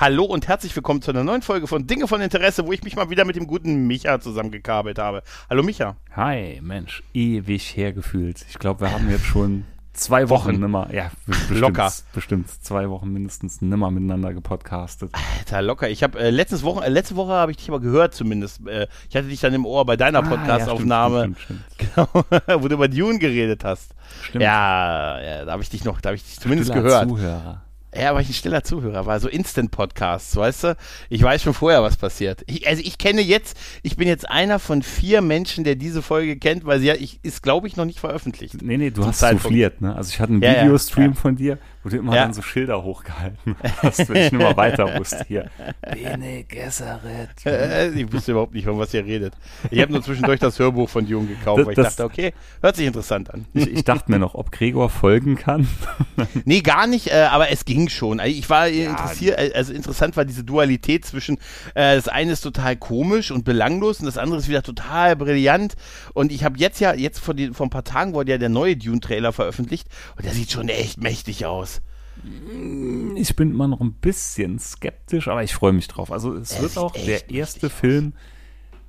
Hallo und herzlich willkommen zu einer neuen Folge von Dinge von Interesse, wo ich mich mal wieder mit dem guten Micha zusammengekabelt habe. Hallo Micha. Hi, Mensch, ewig hergefühlt. Ich glaube, wir haben jetzt schon zwei Wochen, Wochen. nimmer, ja, bestimmt, Locker. bestimmt zwei Wochen mindestens nimmer miteinander gepodcastet. Alter, locker. Ich habe äh, letztes Woche, äh, letzte Woche habe ich dich aber gehört zumindest. Äh, ich hatte dich dann im Ohr bei deiner Ah, ja, Podcast-Aufnahme, stimmt. genau, wo du über Dune geredet hast. Stimmt. Ja, ja, da habe ich dich noch, da habe ich dich zumindest Stiller gehört. Zuhörer. Ja, aber ich ein stiller Zuhörer war, so Instant-Podcasts, weißt du? Ich weiß schon vorher, was passiert. Ich, also ich kenne jetzt, ich bin jetzt einer von vier Menschen, der diese Folge kennt, weil sie ja, ich, ist, glaube ich, noch nicht veröffentlicht. Nee, nee, du hast Zeitpunkt. souffliert, ne? Also ich hatte einen Ja, ja, Videostream ja. von dir, du immer Ja. dann so Schilder hochgehalten wenn ich nicht mal weiter wusste. Hier. Bene Gesserit. Ich wusste überhaupt nicht, von was ihr redet. Ich habe nur zwischendurch das Hörbuch von Jung gekauft, Das- weil ich dachte, okay, hört sich interessant an. Ich, ich dachte mir noch, ob Gregor folgen kann. Nee, gar nicht, äh, aber es ging schon. Also Ich war äh, interessiert, äh, also interessant war diese Dualität zwischen, äh, das eine ist total komisch und belanglos und das andere ist wieder total brillant. Und ich habe jetzt ja, jetzt vor, die, vor ein paar Tagen wurde ja der neue Dune-Trailer veröffentlicht und der sieht schon echt mächtig aus. Ich bin immer noch ein bisschen skeptisch, aber ich freue mich drauf. Also es wird auch der erste Film,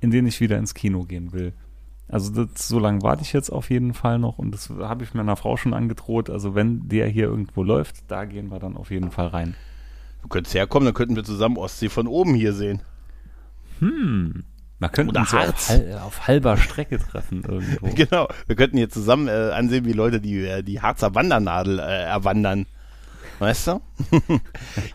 in den ich wieder ins Kino gehen will. Also das, so lange warte ich jetzt auf jeden Fall noch und das habe ich meiner Frau schon angedroht. Also wenn der hier irgendwo läuft, da gehen wir dann auf jeden Fall rein. Du könntest herkommen, dann könnten wir zusammen Ostsee von oben hier sehen. Wir könnten Oder uns auf, Harz. hal- auf halber Strecke treffen irgendwo. Genau, wir könnten hier zusammen äh, ansehen, wie Leute die, äh, die Harzer Wandernadel äh, erwandern. Weißt du?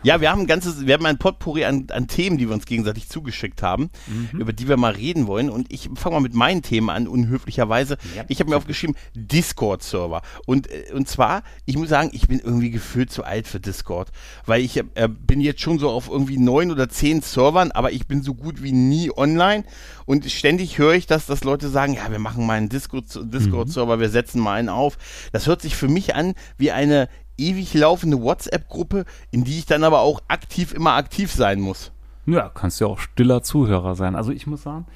ja, wir haben ein ganzes, wir haben ein Potpourri an, an Themen, die wir uns gegenseitig zugeschickt haben, über die wir mal reden wollen. Und ich fange mal mit meinen Themen an, unhöflicherweise. Ja, ich habe mir aufgeschrieben, Discord-Server. Und, äh, und zwar, ich muss sagen, ich bin irgendwie gefühlt zu alt für Discord. Weil ich äh, bin jetzt schon so auf irgendwie neun oder zehn Servern, aber ich bin so gut wie nie online. Und ständig höre ich das, dass Leute sagen, ja, wir machen mal einen Discord- Discord-Server, wir setzen mal einen auf. Das hört sich für mich an wie eine ewig laufende WhatsApp-Gruppe, in die ich dann aber auch aktiv immer aktiv sein muss. Ja, kannst ja auch stiller Zuhörer sein. Also ich muss sagen,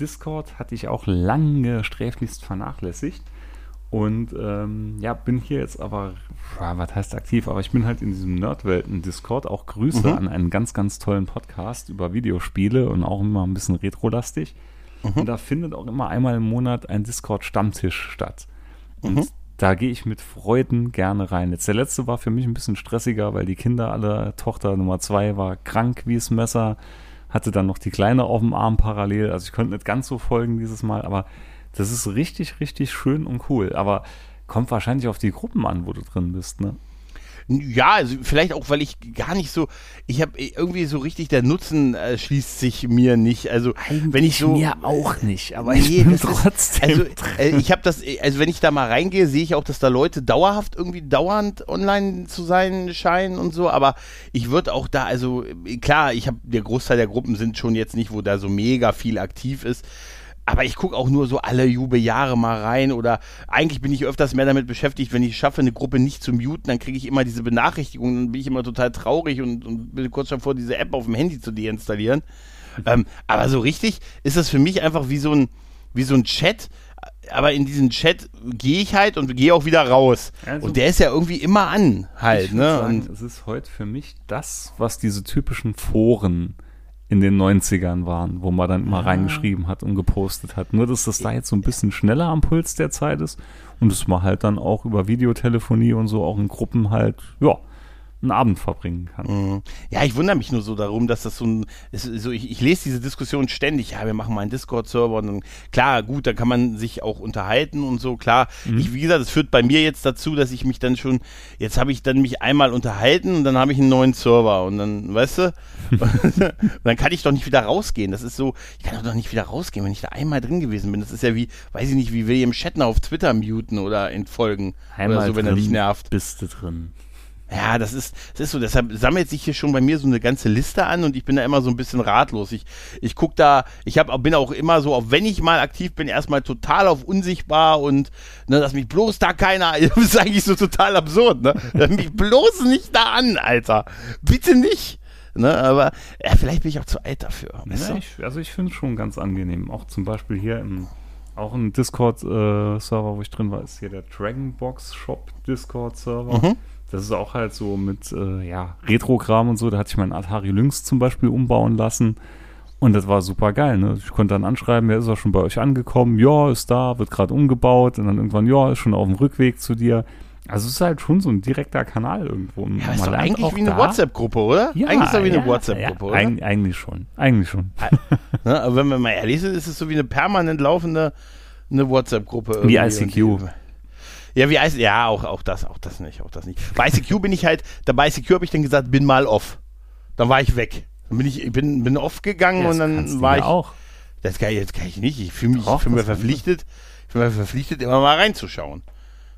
Discord hatte ich auch lange sträflichst vernachlässigt. Und ähm, ja, bin hier jetzt aber, was heißt aktiv, aber ich bin halt in diesem Nerdwelten-Discord. Auch Grüße Mhm. an einen ganz, ganz tollen Podcast über Videospiele und auch immer ein bisschen retrolastig. Mhm. Und da findet auch immer einmal im Monat ein Discord-Stammtisch statt. Und Mhm. Da gehe ich mit Freuden gerne rein. Jetzt der letzte war für mich ein bisschen stressiger, weil die Kinder alle, Tochter Nummer zwei war krank wie das Messer, hatte dann noch die Kleine auf dem Arm parallel. Also ich konnte nicht ganz so folgen dieses Mal, aber das ist richtig, richtig schön und cool. Aber kommt wahrscheinlich auf die Gruppen an, wo du drin bist, ne? Ja, also vielleicht auch, weil ich gar nicht so, ich habe irgendwie so richtig, der Nutzen äh, schließt sich mir nicht. Also wenn ich so, auch nicht, aber Nee, das ist- trotzdem. Also äh, ich habe das, also wenn ich da mal reingehe, sehe ich auch, dass da Leute dauerhaft irgendwie dauernd online zu sein scheinen und so, aber ich würde auch da, also äh, klar, ich habe, der Großteil der Gruppen sind schon jetzt nicht, wo da so mega viel aktiv ist. Aber ich gucke auch nur so alle Jubeljahre mal rein oder eigentlich bin ich öfters mehr damit beschäftigt, wenn ich schaffe, eine Gruppe nicht zu muten, dann kriege ich immer diese Benachrichtigungen, dann bin ich immer total traurig und, und bin kurz davor, diese App auf dem Handy zu deinstallieren. ähm, aber so richtig ist das für mich einfach wie so ein, wie so ein Chat. Aber in diesen Chat gehe ich halt und gehe auch wieder raus. Also- und der ist ja irgendwie immer an, halt, ich ne? sagen, Und, es ist heute für mich das, was diese typischen Foren in den 90ern waren, wo man dann immer reingeschrieben hat und gepostet hat. Nur, dass das da jetzt so ein bisschen schneller am Puls der Zeit ist und dass man halt dann auch über Videotelefonie und so auch in Gruppen halt, ja, einen Abend verbringen kann. Mhm. Ja, ich wundere mich nur so darum, dass das so ein, ist so ich, ich lese diese Diskussion ständig, ja, wir machen mal einen Discord-Server und dann, klar, gut, da kann man sich auch unterhalten und so, klar. Ich, wie gesagt, es führt bei mir jetzt dazu, dass ich mich dann schon, jetzt habe ich dann mich einmal unterhalten und dann habe ich einen neuen Server und dann, weißt du, dann kann ich doch nicht wieder rausgehen. Das ist so, ich kann doch nicht wieder rausgehen, wenn ich da einmal drin gewesen bin. Das ist ja wie, weiß ich nicht, wie William Shatner auf Twitter muten oder entfolgen oder so, wenn er dich nervt. bist du drin. Ja, das ist, das ist so, deshalb sammelt sich hier schon bei mir so eine ganze Liste an und ich bin da immer so ein bisschen ratlos. Ich, ich guck da, ich hab, bin auch immer so, auch wenn ich mal aktiv bin, erstmal total auf unsichtbar und ne, dass mich bloß da keiner, das ist eigentlich so total absurd, ne? Dass mich bloß nicht da an, Alter. Bitte nicht. Ne, aber ja, vielleicht bin ich auch zu alt dafür. Ja, ich, also ich finde es schon ganz angenehm. Auch zum Beispiel hier im auch ein Discord-Server, äh, wo ich drin war, ist hier der Dragonbox Shop Discord-Server. Mhm. Das ist auch halt so mit äh, ja, Retro-Kram und so. Da hatte ich meinen Atari Lynx zum Beispiel umbauen lassen. Und das war super geil. Ne? Ich konnte dann anschreiben, wer ist auch schon bei euch angekommen? Ja, ist da, wird gerade umgebaut. Und dann irgendwann, ja, ist schon auf dem Rückweg zu dir. Also es ist halt schon so ein direkter Kanal irgendwo. Ja, ist doch eigentlich wie eine WhatsApp-Gruppe, oder? Ja, eigentlich ist doch wie eine ja, WhatsApp-Gruppe, ja, oder? Eig eigentlich schon. Eigentlich schon. ne, aber wenn man mal ehrlich ist, ist es so wie eine permanent laufende eine WhatsApp-Gruppe. Wie ICQ. Ja, wie ICQ, ja, auch, auch das, auch das nicht, auch das nicht. Bei ICQ bin ich halt, da bei ICQ habe ich dann gesagt, bin mal off. Dann war ich weg. Dann bin ich, bin, bin off gegangen Ja, und dann war ich. auch. Das kann ich, jetzt kann ich nicht. Ich fühle mich, Doch, ich fühle mich verpflichtet, ich fühle mich verpflichtet, immer mal reinzuschauen.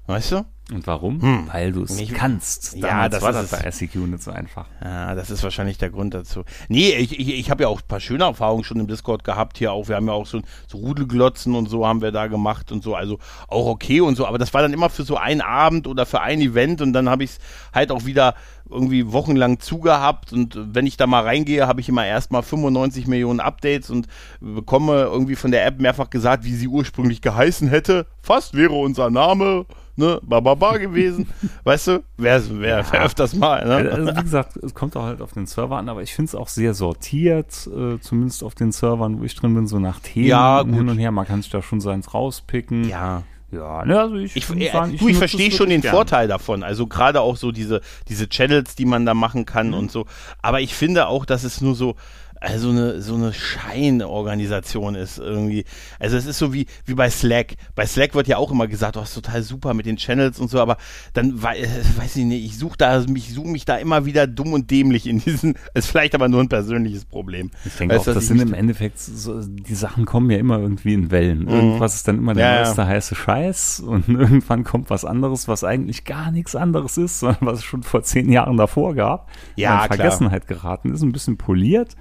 Weißt du? Und warum? Hm. Weil du es kannst. Ja, Damals das war ist das bei. ICQ nicht so einfach. Ja, das ist wahrscheinlich der Grund dazu. Nee, ich, ich, ich habe ja auch ein paar schöne Erfahrungen schon im Discord gehabt hier auch. Wir haben ja auch so, so Rudelglotzen und so haben wir da gemacht und so. Also auch okay und so. Aber das war dann immer für so einen Abend oder für ein Event und dann habe ich es halt auch wieder irgendwie wochenlang zugehabt und wenn ich da mal reingehe, habe ich immer erstmal 95 Millionen Updates und bekomme irgendwie von der App mehrfach gesagt, wie sie ursprünglich geheißen hätte. Fast wäre unser Name, ne, bababa gewesen. weißt du, wer, wer, wer öfters mal, ne? Also, wie gesagt, es kommt auch halt auf den Server an, aber ich finde es auch sehr sortiert, äh, zumindest auf den Servern, wo ich drin bin, so nach Themen Ja, hin und her. Man kann sich da schon seins rauspicken. Ja. Ja, ne, also ich, Ich, äh, sagen, ich nutze verstehe schon den gern. Vorteil davon. Also gerade auch so diese, diese Channels, die man da machen kann Mhm. und so. Aber ich finde auch, dass es nur so, also eine, so eine Scheinorganisation ist irgendwie. Also es ist so wie, wie bei Slack. Bei Slack wird ja auch immer gesagt, oh, ist total super mit den Channels und so, aber dann äh, weiß ich nicht, ich suche da, mich suche mich da immer wieder dumm und dämlich in diesen, ist vielleicht aber nur ein persönliches Problem. Ich denke Weißt auch, du, das sind im Endeffekt, so, die Sachen kommen ja immer irgendwie in Wellen. Irgendwas ist dann immer der Ja, ja. neueste heiße Scheiß und irgendwann kommt was anderes, was eigentlich gar nichts anderes ist, sondern was es schon vor zehn Jahren davor gab. Ja, in. Vergessenheit geraten ist, ein bisschen poliert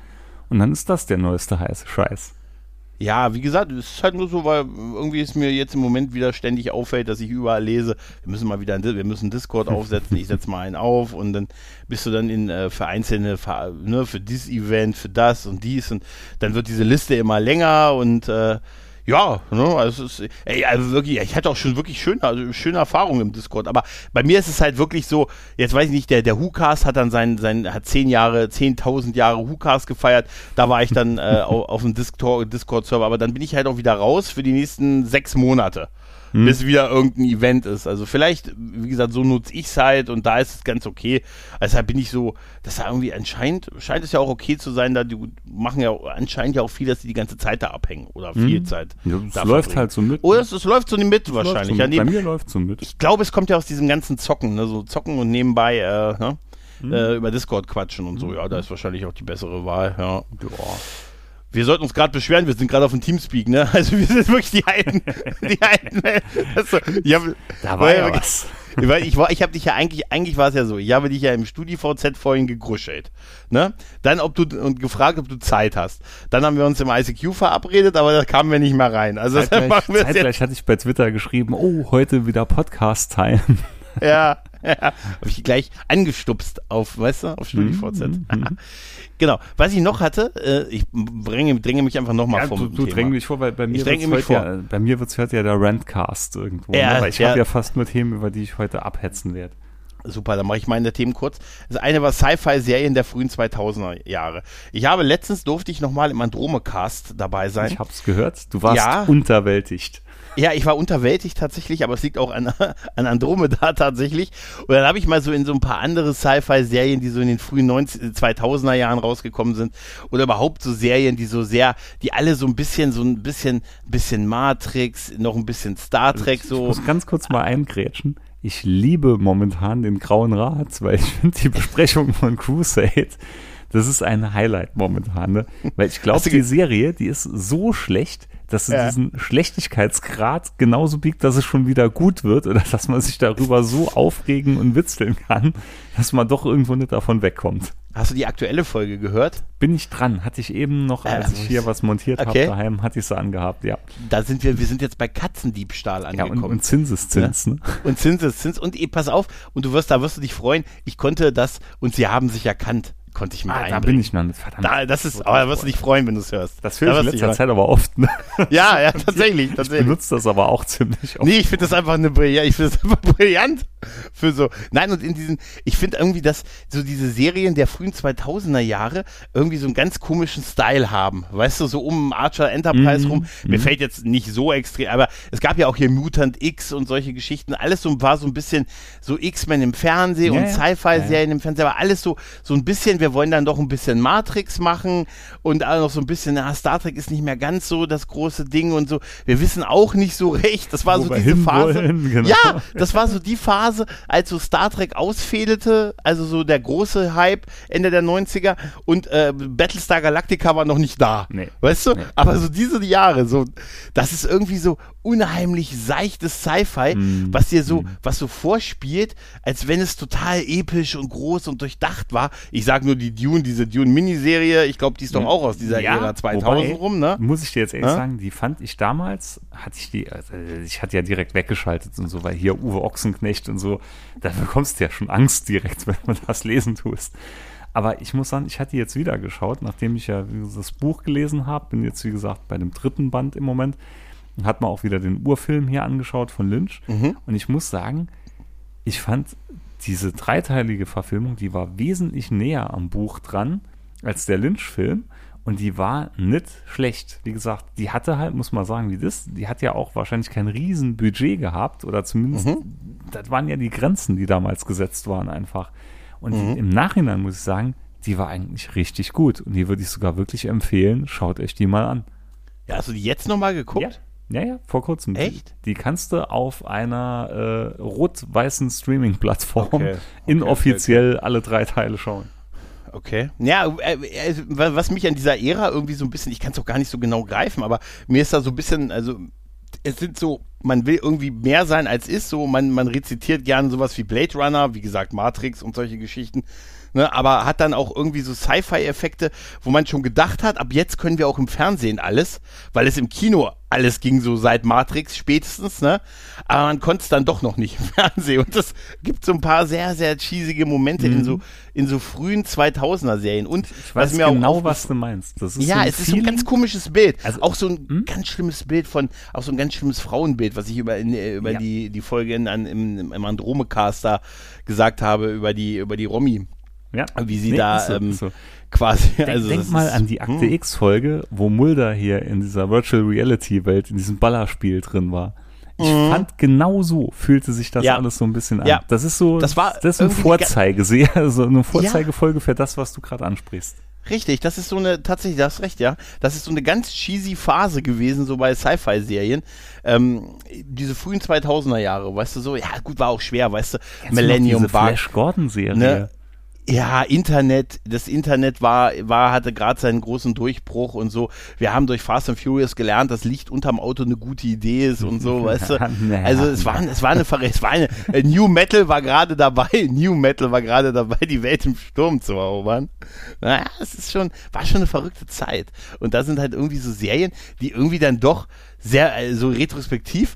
und dann ist das der neueste heiße Scheiß. Ja, wie gesagt, es ist halt nur so, weil irgendwie es mir jetzt im Moment wieder ständig auffällt, dass ich überall lese, wir müssen mal wieder, ein, wir müssen Discord aufsetzen, ich setze mal einen auf und dann bist du dann in äh, für einzelne, für, ne, für dieses Event, für das und dies und dann wird diese Liste immer länger und äh, ja, ne, also ist, ey, also wirklich, ich hatte auch schon wirklich schöne, also schöne Erfahrungen im Discord, aber bei mir ist es halt wirklich so, jetzt weiß ich nicht, der, der WhoCast hat dann sein, sein, hat zehn Jahre, 10.000 Jahre WhoCast gefeiert, da war ich dann äh, auf, auf dem Discord- Discord-Server, aber dann bin ich halt auch wieder raus für die nächsten sechs Monate. Bis wieder irgendein Event ist. Also vielleicht, wie gesagt, so nutze ich es halt und da ist es ganz okay. Deshalb bin ich so, dass da irgendwie anscheinend, scheint es ja auch okay zu sein, da die machen ja anscheinend ja auch viel, dass die die ganze Zeit da abhängen oder viel Zeit. Ja, es läuft verbringen. halt so mit. Oder es, es läuft so mit Es wahrscheinlich. So Ja, mit. Bei neben, mir läuft so mit. ich glaube, es kommt ja aus diesem ganzen Zocken, ne? so Zocken und nebenbei äh, ne? Mhm. äh, über Discord quatschen und so. Ja, da ist wahrscheinlich auch die bessere Wahl. Ja. Ja. Wir sollten uns gerade beschweren, wir sind gerade auf dem Teamspeak, ne? Also wir sind wirklich die Alten. die Alten. Also, ich hab, Da war ja was. Weil ich war, ich habe dich ja eigentlich, eigentlich war es ja so, ich habe dich ja im StudiVZ vorhin gegruschelt, ne? Dann ob du und gefragt, ob du Zeit hast. Dann haben wir uns im ICQ verabredet, aber da kamen wir nicht mehr rein. Also Zeitgleich, machen wir es jetzt. zeitgleich hatte ich bei Twitter geschrieben, oh, heute wieder Podcast-Time. Ja, ja. Habe ich gleich angestupst auf, weißt du, auf StudiVZ. Mhm, genau. Was ich noch hatte, äh, ich dränge, dränge mich einfach nochmal Ja, vom du, du Thema. mich vor, weil bei mir heute Ja, bei mir wird's heute ja der Rantcast irgendwo. Ja, ne? Weil ich ja. habe ja fast nur Themen, über die ich heute abhetzen werde. Super, dann mache ich meine Themen kurz. Das eine war Sci-Fi-Serien der frühen 2000er Jahre. Ich habe letztens durfte ich nochmal im Androme-Cast dabei sein. Ich hab's gehört. Du warst Ja. unterwältigt. Ja, ich war unterwältigt tatsächlich, aber es liegt auch an, an Andromeda tatsächlich. Und dann habe ich mal so in so ein paar andere Sci-Fi-Serien, die so in den frühen 90, 2000er Jahren rausgekommen sind, oder überhaupt so Serien, die so sehr, die alle so ein bisschen, so ein bisschen, bisschen Matrix, noch ein bisschen Star Trek Ich so. muss ganz kurz mal eingrätschen. Ich liebe momentan den Grauen Rat, weil ich finde die Besprechung von Crusade, das ist ein Highlight momentan. Ne? Weil ich glaube, die Serie, die ist so schlecht, dass sie diesen Schlechtigkeitsgrad genauso biegt, dass es schon wieder gut wird oder dass man sich darüber so aufregen und witzeln kann, dass man doch irgendwo nicht davon wegkommt. Hast du die aktuelle Folge gehört? Bin ich dran. Hatte ich eben noch, als Äh, ich hier was montiert okay. habe daheim, hatte ich sie angehabt, ja. Da sind wir, wir sind jetzt bei Katzendiebstahl Ja, angekommen. und, und Zinseszins, ne? Und Zinseszins. Und eh, pass auf, und du wirst, da wirst du dich freuen, ich konnte das, und sie haben sich erkannt, konnte ich mit Ah, da bin ich noch nicht, verdammt. Da, das ist, aber da wirst du dich freuen, wenn du es hörst. das höre Da ich in letzter Zeit aber oft, ne? Ja, ja, tatsächlich, Ich tatsächlich. benutze das aber auch ziemlich oft. Nee, ich finde das einfach eine brillant, ich finde das einfach brillant für so. Nein, und in diesen, ich finde irgendwie, dass so diese Serien der frühen 2000er Jahre irgendwie so einen ganz komischen Style haben. Weißt du, so um Archer Enterprise Mhm, rum. Mir fällt jetzt nicht so extrem, aber es gab ja auch hier Mutant X und solche Geschichten. Alles so war so ein bisschen so X-Men im Fernsehen Ja, und ja. Sci-Fi-Serien im Fernsehen, aber alles so, so ein bisschen, wir wollen dann doch ein bisschen Matrix machen und auch noch so ein bisschen, na, Star Trek ist nicht mehr ganz so das große Ding und so. Wir wissen auch nicht so recht. Das war Wo so diese Phase. genau. Ja, das war so die Phase, als so Star Trek ausfädelte, also so der große Hype Ende der 90er und äh, Battlestar Galactica war noch nicht da. Nee. Weißt du? Nee. Aber so diese Jahre, so, das ist irgendwie so unheimlich seichtes Sci-Fi, Mm. was dir so, was so vorspielt, als wenn es total episch und groß und durchdacht war. Ich sag nur die Dune, diese Dune-Miniserie, ich glaube, die ist doch auch aus dieser Ära 2000 wobei, rum, ne? Muss ich dir jetzt ehrlich Ja? sagen, die fand ich damals, hatte ich die, also ich hatte ja direkt weggeschaltet und so, weil hier Uwe Ochsenknecht und so, da bekommst du ja schon Angst direkt, wenn du das lesen tust. Aber ich muss sagen, ich hatte jetzt wieder geschaut, nachdem ich ja das Buch gelesen habe, bin jetzt wie gesagt bei dem dritten Band im Moment, und hat man auch wieder den Urfilm hier angeschaut von Lynch. Mhm. Und ich muss sagen, ich fand diese dreiteilige Verfilmung, die war wesentlich näher am Buch dran als der Lynch-Film. Und die war nicht schlecht. Wie gesagt, die hatte halt, muss man sagen, wie das, die hat ja auch wahrscheinlich kein Riesenbudget gehabt. Oder zumindest, das waren ja die Grenzen, die damals gesetzt waren einfach. Und die, im Nachhinein muss ich sagen, die war eigentlich richtig gut. Und die würde ich sogar wirklich empfehlen, schaut euch die mal an. Ja, hast du die jetzt nochmal geguckt? Ja, ja, vor kurzem. Echt? Die, die kannst du auf einer äh, rot-weißen Streaming-Plattform Okay, okay, inoffiziell alle drei Teile schauen. Okay. Ja, äh, äh, was mich an dieser Ära irgendwie so ein bisschen, ich kann es auch gar nicht so genau greifen, aber mir ist da so ein bisschen, also es sind so, man will irgendwie mehr sein als ist, so man, man rezitiert gerne sowas wie Blade Runner, wie gesagt Matrix und solche Geschichten, ne, aber hat dann auch irgendwie so Sci-Fi-Effekte, wo man schon gedacht hat, ab jetzt können wir auch im Fernsehen alles, weil es im Kino alles ging so seit Matrix spätestens, ne? Aber man konnte es dann doch noch nicht im Fernsehen. Und das gibt so ein paar sehr, sehr cheesige Momente in so in so frühen 2000er Serien. Und Mhm. Ich weiß was mir auch genau, aufgefallen- was du meinst. Das ist ja, so es ist so ein Feeling- ganz komisches Bild. Also- auch so ein ganz schlimmes Bild von, auch so ein ganz schlimmes Frauenbild, was ich über, in, äh, über Ja. die, die Folge in, an, im, im Andromecast da gesagt habe, über die, über die Romy. Ja. Wie sie Nee, da so, ähm, so. quasi. Denk, also denk mal ist- an die Akte hm. X-Folge, wo Mulder hier in dieser Virtual Reality Welt, in diesem Ballerspiel drin war. Ich fand, genau so fühlte sich das Mhm. Ja. alles so ein bisschen an. Ja. Das ist so, Das war das ist eine Vorzeigeserie, also eine Vorzeigefolge für das, was du gerade ansprichst. Richtig, das ist so eine, tatsächlich, du hast recht, ja. Das ist so eine ganz cheesy Phase gewesen, so bei Sci-Fi-Serien. Ähm, diese frühen 2000er Jahre, weißt du, so, ja, gut, war auch schwer, weißt du, noch Millennium diese Bug. Flash Gordon Serie. Ne? Ja, Internet, das Internet war, war hatte gerade seinen großen Durchbruch und so. Wir haben durch Fast and Furious gelernt, dass Licht unterm Auto eine gute Idee ist und so, weißt du. Also es war, es war eine, es war eine, äh, New Metal war gerade dabei, New Metal war gerade dabei, die Welt im Sturm zu erobern. Naja, es ist schon, war schon eine verrückte Zeit. Und da sind halt irgendwie so Serien, die irgendwie dann doch sehr, äh, so retrospektiv,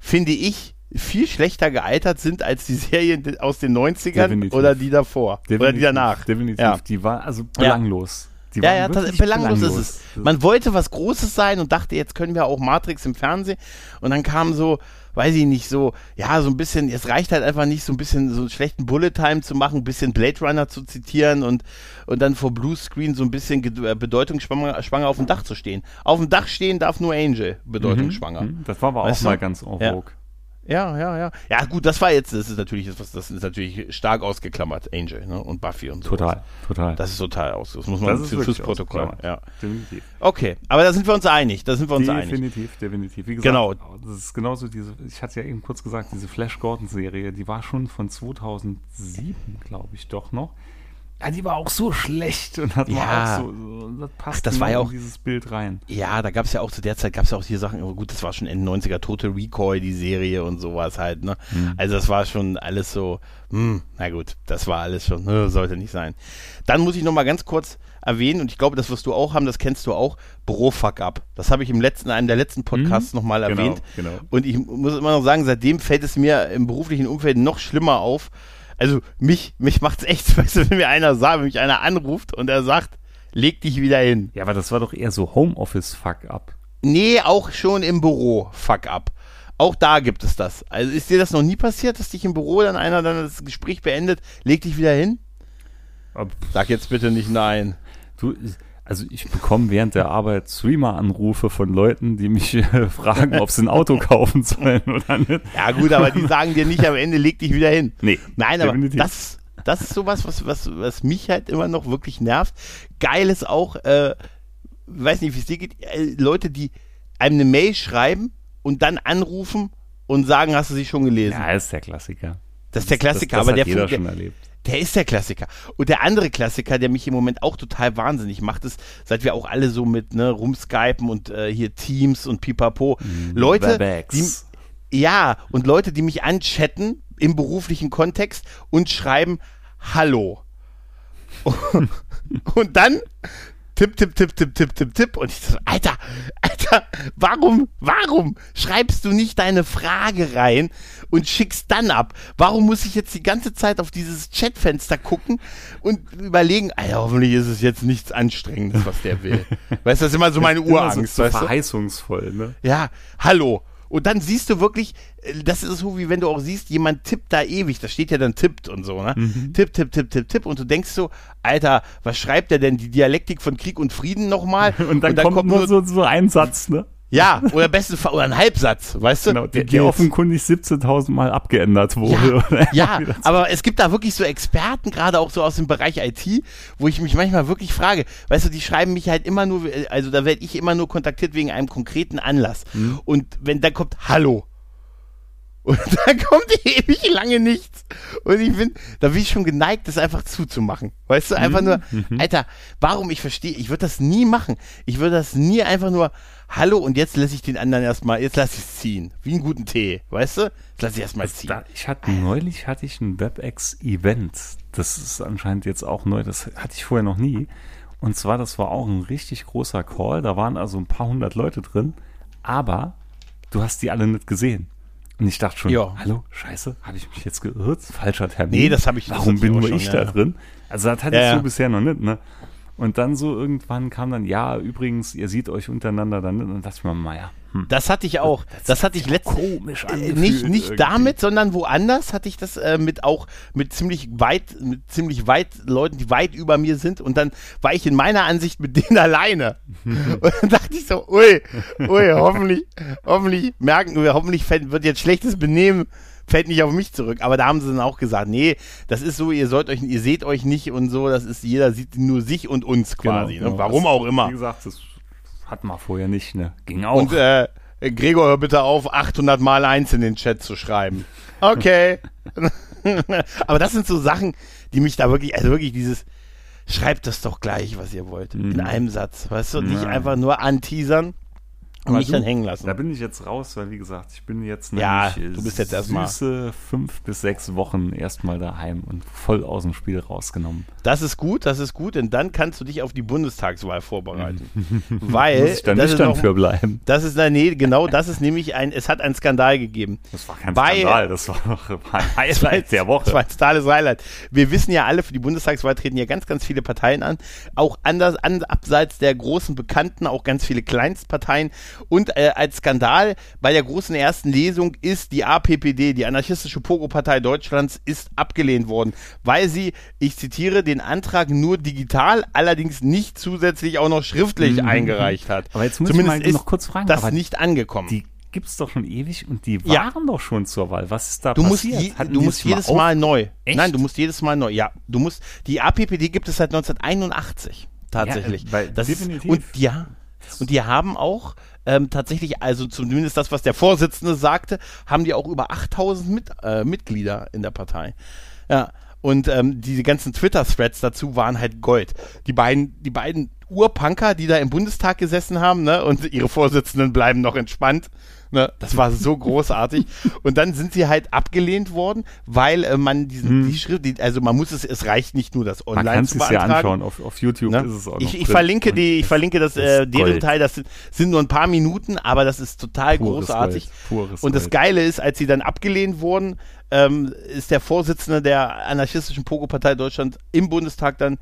finde ich, viel schlechter gealtert sind als die Serien aus den 90ern Definitiv. oder die davor. Oder die danach. Definitiv. Ja. Die war also belanglos. Die Ja, waren ja, das, wirklich belanglos, ist es. Man wollte was Großes sein und dachte, jetzt können wir auch Matrix im Fernsehen. Und dann kam so, weiß ich nicht, so, ja, so ein bisschen, es reicht halt einfach nicht, so ein bisschen so einen schlechten Bullet Time zu machen, ein bisschen Blade Runner zu zitieren und, und dann vor Bluescreen so ein bisschen äh, bedeutungsschwanger schwanger auf dem Dach zu stehen. Auf dem Dach stehen darf nur Angel, bedeutungsschwanger. Mhm. Das war aber Weißt auch du? mal ganz en Ja. vogue. Ja, ja, ja. Ja, gut, das war jetzt, das ist natürlich, das, das ist natürlich stark ausgeklammert, Angel, ne? Und Buffy und so. Total, total. Das ist total aus. Das muss man Das ist fürs Protokoll. ausgeklammert. Ja. Definitiv. Okay, aber da sind wir uns einig. Da sind wir uns einig. definitiv, definitiv. Wie gesagt, Genau. das ist genauso diese, ich hatte ja eben kurz gesagt, diese Flash Gordon Serie, die war schon von 2007, glaube ich, doch noch. Ja, die war auch so schlecht und hat Ja. ja. auch so, so das passt Ach, das genau war ja in auch- dieses Bild rein. Ja, da gab es ja auch zu der Zeit gab es ja auch die Sachen, aber gut, das war schon Ende 90er, Total Recall, die Serie und sowas halt, ne? Also das war schon alles so, hm, na gut, das war alles schon, ne, sollte nicht sein. Dann muss ich noch mal ganz kurz erwähnen, und ich glaube, das wirst du auch haben, das kennst du auch, Büro-Fuck-Up. Das habe ich im letzten, einem der letzten Podcasts noch mal Genau, erwähnt. genau. Und ich muss immer noch sagen, seitdem fällt es mir im beruflichen Umfeld noch schlimmer auf. Also mich, mich macht's echt, weißt du, wenn mir einer sagt, wenn mich einer anruft und er sagt, leg dich wieder hin. Ja, aber das war doch eher so Homeoffice-Fuck-up. Nee, auch schon im Büro, fuck up. Auch da gibt es das. Also ist dir das noch nie passiert, dass dich im Büro dann einer dann das Gespräch beendet, leg dich wieder hin? Sag jetzt bitte nicht nein. Du, also ich bekomme während der Arbeit Streamer-Anrufe von Leuten, die mich äh, fragen, ob sie ein Auto kaufen sollen oder nicht. Ja gut, aber die sagen dir nicht am Ende, leg dich wieder hin. Nee, Nein, aber das, das ist sowas, was, was, was mich halt immer noch wirklich nervt. Geil ist auch, äh, weiß nicht, wie es dir geht, äh, Leute, die einem eine Mail schreiben und dann anrufen und sagen, hast du sie schon gelesen? Ja, ist der Klassiker. das ist der Klassiker, das, das aber jeder fun- der, schon erlebt. Der ist der Klassiker. Und der andere Klassiker, der mich im Moment auch total wahnsinnig macht, ist, seit wir auch alle so mit ne, rumskypen und äh, hier Teams und pipapo, Leute, Webex. die, ja, und Leute, die mich anchatten im beruflichen Kontext und schreiben Hallo. und dann tipp, tipp, tipp, tipp, tipp, tipp, tipp. Und ich so, Alter, Alter, warum, warum schreibst du nicht deine Frage rein und schickst dann ab? Warum muss ich jetzt die ganze Zeit auf dieses Chatfenster gucken und überlegen, Alter, hoffentlich ist es jetzt nichts Anstrengendes, was der will. Weißt du, das ist immer so meine Immer Urangst, so, so weißt du? verheißungsvoll, ne? Ja, hallo. Und dann siehst du wirklich, äh, das ist so, wie wenn du auch siehst, jemand tippt da ewig, da steht ja dann tippt und so, ne? Mhm. Tipp, tipp, tipp, tipp, tipp. Und du denkst so, Alter, was schreibt der denn? Die Dialektik von Krieg und Frieden nochmal? Und dann, kommt, nur so, so ein Satz, ne? Ja, oder besten Fall, oder ein Halbsatz, weißt du? Genau, Wie der, offenkundig 17.000 Mal abgeändert wurde. Ja, ja, aber es gibt da wirklich so Experten, gerade auch so aus dem Bereich IT, wo ich mich manchmal wirklich frage, weißt du, die schreiben mich halt immer nur, also da werde ich immer nur kontaktiert wegen einem konkreten Anlass. Mhm. Und wenn dann kommt Hallo. Und dann kommt ewig lange nichts. Und ich bin, da bin ich schon geneigt, das einfach zuzumachen. Weißt du, einfach nur, Alter, warum ich verstehe, ich würde das nie machen. Ich würde das nie einfach nur, Hallo, und jetzt lasse ich den anderen erstmal, jetzt lasse ich es ziehen. Wie einen guten Tee, weißt du? Jetzt lasse ich erstmal ziehen. Da, ich hatte neulich hatte ich ein WebEx-Event. Das ist anscheinend jetzt auch neu. Das hatte ich vorher noch nie. Und zwar, das war auch ein richtig großer Call. Da waren also ein paar hundert Leute drin. Aber du hast die alle nicht gesehen. Und ich dachte schon, Ja. hallo, scheiße, habe ich mich jetzt geirrt? Falscher Termin. Nee, das hab ich- das Warum bin nur schon, ich ja, da drin? Also das hatte Ja, ich so bisher noch nicht, ne? Und dann so irgendwann kam dann, ja, übrigens, ihr seht euch untereinander dann. Und dann dachte ich mir, naja, hm. Das hatte ich auch. Das hatte ich letztens. komisch Äh, angefühlt nicht nicht irgendwie. damit, sondern woanders hatte ich das äh, mit auch mit ziemlich weit mit ziemlich weit Leuten, die weit über mir sind und dann war ich in meiner Ansicht mit denen alleine. und dann dachte ich so, ui, ui, hoffentlich hoffentlich merken wir, hoffentlich wird jetzt schlechtes Benehmen fällt nicht auf mich zurück, aber da haben sie dann auch gesagt, nee, das ist so, ihr sollt euch ihr seht euch nicht und so, das ist jeder sieht nur sich und uns quasi, Genau, ne? genau. warum Das- auch immer. Wie gesagt, das hatten wir vorher nicht, ne? Ging auch. Und äh, Gregor, hör bitte auf, 800 Mal eins in den Chat zu schreiben. Okay. Aber das sind so Sachen, die mich da wirklich, also wirklich dieses, schreibt das doch gleich, was ihr wollt. In einem Satz. Weißt du, nicht einfach nur anteasern Aber mich du, dann hängen lassen. Da bin ich jetzt raus, weil wie gesagt, ich bin jetzt Ja, du bist jetzt erstmal- süße fünf bis sechs Wochen erstmal daheim und voll aus dem Spiel rausgenommen. Das ist gut, das ist gut, denn dann kannst du dich auf die Bundestagswahl vorbereiten. Weil, Muss ich da das ist nüchtern für bleiben. das ist, nee, genau, das ist nämlich ein, es hat einen Skandal gegeben. Das war kein Weil- Skandal, das war noch ein Highlight der Woche. Das war ein totales Highlight. Wir wissen ja alle, für die Bundestagswahl treten ja ganz, ganz viele Parteien an. Auch anders, an, abseits der großen Bekannten, auch ganz viele Kleinstparteien. Und äh, als Skandal bei der großen ersten Lesung ist die APPD, die anarchistische Pogo-Partei Deutschlands, ist abgelehnt worden, weil sie, ich zitiere, den Antrag nur digital, allerdings nicht zusätzlich auch noch schriftlich eingereicht hat. Mhm. Aber jetzt muss ich Zumindest mal ist noch kurz fragen, das aber nicht angekommen. Die gibt's doch schon ewig und die Ja. waren doch schon zur Wahl. Was ist da Du musst, passiert? je, Hatten du musst es mal jedes auf- Mal neu. Echt? Nein, du musst jedes Mal neu. Ja, du musst. Die APPD gibt es seit 1981 tatsächlich. Ja, weil das definitiv. Ist, und ja, und die haben auch ähm, tatsächlich, also zumindest das, was der Vorsitzende sagte, haben die auch über 8000 mit, äh, Mitglieder in der Partei. Ja. Und ähm, diese ganzen Twitter-Threads dazu waren halt Gold. Die beiden, die beiden Urpunker, die da im Bundestag gesessen haben, ne, und ihre Vorsitzenden bleiben noch entspannt. Ne, das war so großartig. Und dann sind sie halt abgelehnt worden, weil äh, man diesen, Hm. die Schrift, die, also man muss es, es reicht nicht nur das Man online kann zu sich ja beantragen. anschauen, auf, auf YouTube Ne? ist es auch Ich, ich verlinke die, ich verlinke das, äh, deren. Teil, das sind, sind nur ein paar Minuten, aber das ist total Pures großartig. Und das. Geile ist, als sie dann abgelehnt wurden, ähm, ist der Vorsitzende der anarchistischen Pogo-Partei Deutschland im Bundestag dann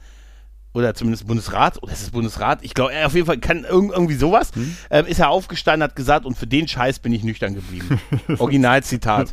oder zumindest Bundesrat, oder ist es Bundesrat? Ich glaube, er auf jeden Fall kann irg irgendwie sowas, Hm? ähm, ist er aufgestanden, hat gesagt, und für den Scheiß bin ich nüchtern geblieben. Originalzitat.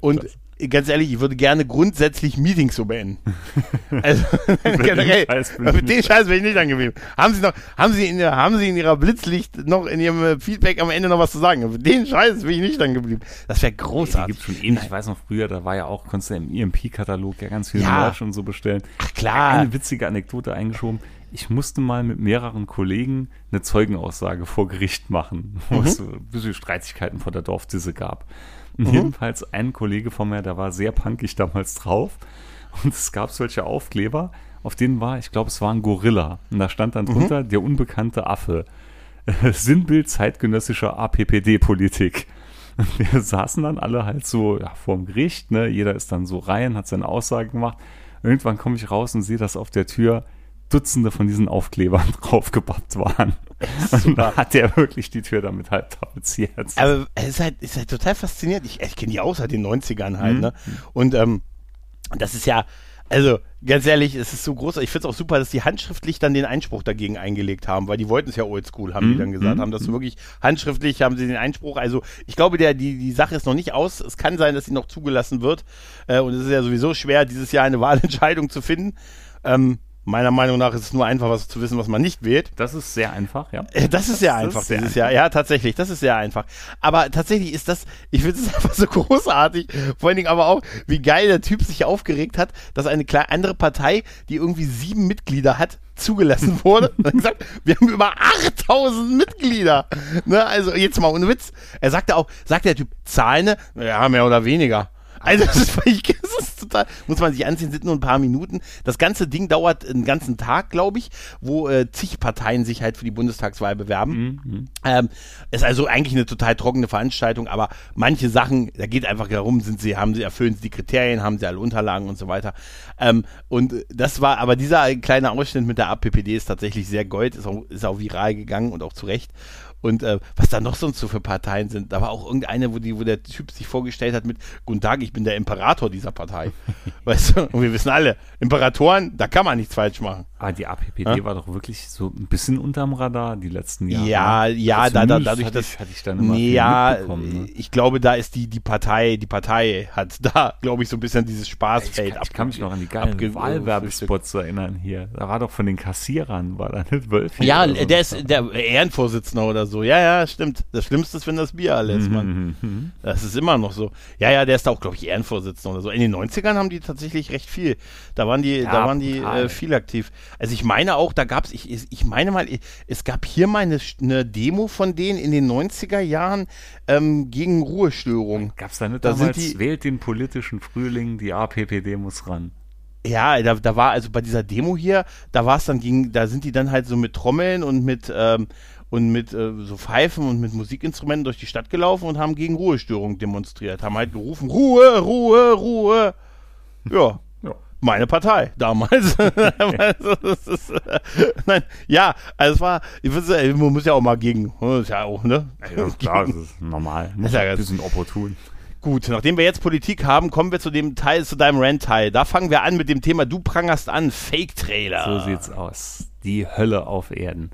Und. Ganz ehrlich, ich würde gerne grundsätzlich Meetings so beenden. Also generell, Scheiß bin ich mit dem Scheiß bin ich nicht angeblieben. Haben Sie noch, haben Sie in der, haben Sie in Ihrer Blitzlicht noch in Ihrem äh, Feedback am Ende noch was zu sagen? Für den Scheiß bin ich nicht angeblieben. Das wäre Die großartig. gibt schon ewig. Ich weiß noch früher, da war ja auch, konntest du im EMP-Katalog ja ganz viel Ja. Merch und so bestellen. Ach klar. Eine witzige Anekdote eingeschoben. Ich musste mal mit mehreren Kollegen eine Zeugenaussage vor Gericht machen, wo Mhm. es so ein bisschen Streitigkeiten vor der Dorfdisse gab. Und jedenfalls ein Kollege von mir, der war sehr punkig damals drauf. Und es gab solche Aufkleber, auf denen war, ich glaube, es war ein Gorilla. Und da stand dann drunter der unbekannte Affe. Sinnbild zeitgenössischer APPD-Politik. Wir saßen dann alle halt so ja, vorm Gericht, ne? Jeder ist dann so rein, hat seine Aussagen gemacht. Irgendwann komme ich raus und sehe, dass auf der Tür Dutzende von diesen Aufklebern draufgepappt waren. Und da hat er wirklich die Tür damit halb tapeziert. Aber es ist halt, ist halt total faszinierend. Ich, ich kenne die auch seit den 90ern halt, Mhm. ne? Und ähm, das ist ja, also ganz ehrlich, es ist so groß. Ich finde es auch super, dass die handschriftlich dann den Einspruch dagegen eingelegt haben, weil die wollten es ja oldschool, haben die Mhm, dann gesagt, mhm, haben das wirklich handschriftlich, haben sie den Einspruch. Also ich glaube, der, die, die Sache ist noch nicht aus. Es kann sein, dass sie noch zugelassen wird. Äh, und es ist ja sowieso schwer, dieses Jahr eine Wahlentscheidung zu finden. Ähm, meiner Meinung nach ist es nur einfach, was zu wissen, was man nicht wählt. Das ist sehr einfach, ja. Äh, Das ist sehr das einfach ist sehr dieses Jahr. Ja, tatsächlich, das ist sehr einfach. Aber tatsächlich ist das, ich finde es einfach so großartig. Vor allen Dingen aber auch, wie geil der Typ sich aufgeregt hat, dass eine andere Partei, die irgendwie sieben Mitglieder hat, zugelassen wurde. Und hat gesagt, wir haben über 8000 Mitglieder. Ne, also jetzt mal ohne Witz. Er sagte auch, sagt der Typ, Zahlen, ne? Ja, mehr oder weniger. Also das ist, das ist total, muss man sich ansehen, sind nur ein paar Minuten. Das ganze Ding dauert einen ganzen Tag, glaube ich, wo äh, zig Parteien sich halt für die Bundestagswahl bewerben. Mhm. Ähm, ist also eigentlich eine total trockene Veranstaltung, aber manche Sachen, da geht einfach darum, sind sie, haben sie, erfüllen sie die Kriterien, haben sie alle Unterlagen und so weiter. Ähm, und das war, aber dieser kleine Ausschnitt mit der APPD ist tatsächlich sehr gold, ist auch, ist auch viral gegangen und auch zu Recht. Und äh, was da noch sonst so für Parteien sind, da war auch irgendeine, wo, die, wo der Typ sich vorgestellt hat mit Guten Tag, ich bin der Imperator dieser Partei. weißt du, und wir wissen alle, Imperatoren, da kann man nichts falsch machen. Aber die APPD Ja? war doch wirklich so ein bisschen unterm Radar die letzten Jahre. Ja, ja, Also da, da, dadurch, hatte dass ich, hatte ich dann immer ja. Ne? ich glaube, da ist die die Partei, die Partei hat da, glaube ich, so ein bisschen dieses Ich Spaßfeld. kann, ich kann mich noch an die geilen Wahlwerbespots erinnern hier. Da war doch von den Kassierern, war da nicht Wölfi? Ja, so. der ist der Ehrenvorsitzender oder so. Ja, ja, stimmt. Das Schlimmste ist, wenn das Bier alle ist, Mann. Mhm, mhm. Das ist immer noch so. Ja, ja, der ist auch, glaube ich, Ehrenvorsitzender oder so. In den 90ern haben die tatsächlich recht viel. Da waren die, Ja, da waren die äh, viel aktiv. Also ich meine auch, da gab's, ich, ich meine mal, es gab hier mal eine, eine Demo von denen in den 90er Jahren ähm, gegen Ruhestörung. Gab's da nicht Da sind damals, die- wählt den politischen Frühling, die APPD muss ran. Ja, da, da war also bei dieser Demo hier, da war es dann gegen, da sind die dann halt so mit Trommeln und mit ähm, und mit äh, so Pfeifen und mit Musikinstrumenten durch die Stadt gelaufen und haben gegen Ruhestörung demonstriert, haben halt gerufen Ruhe, Ruhe, Ruhe. Ja, Ja. meine Partei damals. das ist, äh, nein, ja, also es war, ich würde sagen, man muss ja auch mal gegen, das ist ja auch, ne? Ja, klar, das ist normal. Muss ist ja ein bisschen opportun. Gut, nachdem wir jetzt Politik haben, kommen wir zu dem Teil, zu deinem Rant-Teil. Da fangen wir an mit dem Thema, du prangerst an, Fake-Trailer. So sieht's aus. Die Hölle auf Erden.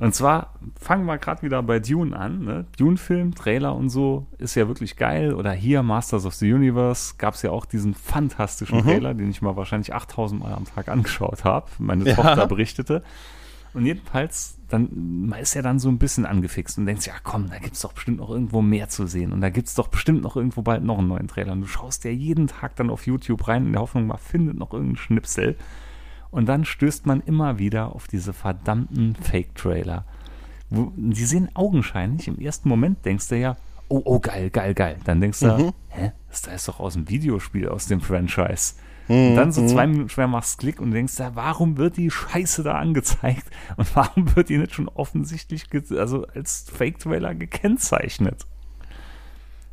Und zwar fangen wir gerade wieder bei Dune an. Ne? Dune-Film, Trailer und so ist ja wirklich geil. Oder hier Masters of the Universe gab es ja auch diesen fantastischen Trailer, den ich mal wahrscheinlich 8000 Mal am Tag angeschaut habe. Meine Ja. Tochter berichtete. Und jedenfalls, dann, man ist ja dann so ein bisschen angefixt und denkt, ja komm, da gibt's doch bestimmt noch irgendwo mehr zu sehen. Und da gibt's doch bestimmt noch irgendwo bald noch einen neuen Trailer. Und du schaust ja jeden Tag dann auf YouTube rein in der Hoffnung, man findet noch irgendeinen Schnipsel. Und dann stößt man immer wieder auf diese verdammten Fake-Trailer. Die sehen augenscheinlich, im ersten Moment denkst du ja, oh, oh, geil, geil, geil. Dann denkst du, Mhm. hä, das da ist doch aus dem Videospiel, aus dem Franchise. Und dann so zwei Minuten schwer machst Klick und denkst, ja, warum wird die Scheiße da angezeigt? Und warum wird die nicht schon offensichtlich, also als Fake-Trailer gekennzeichnet?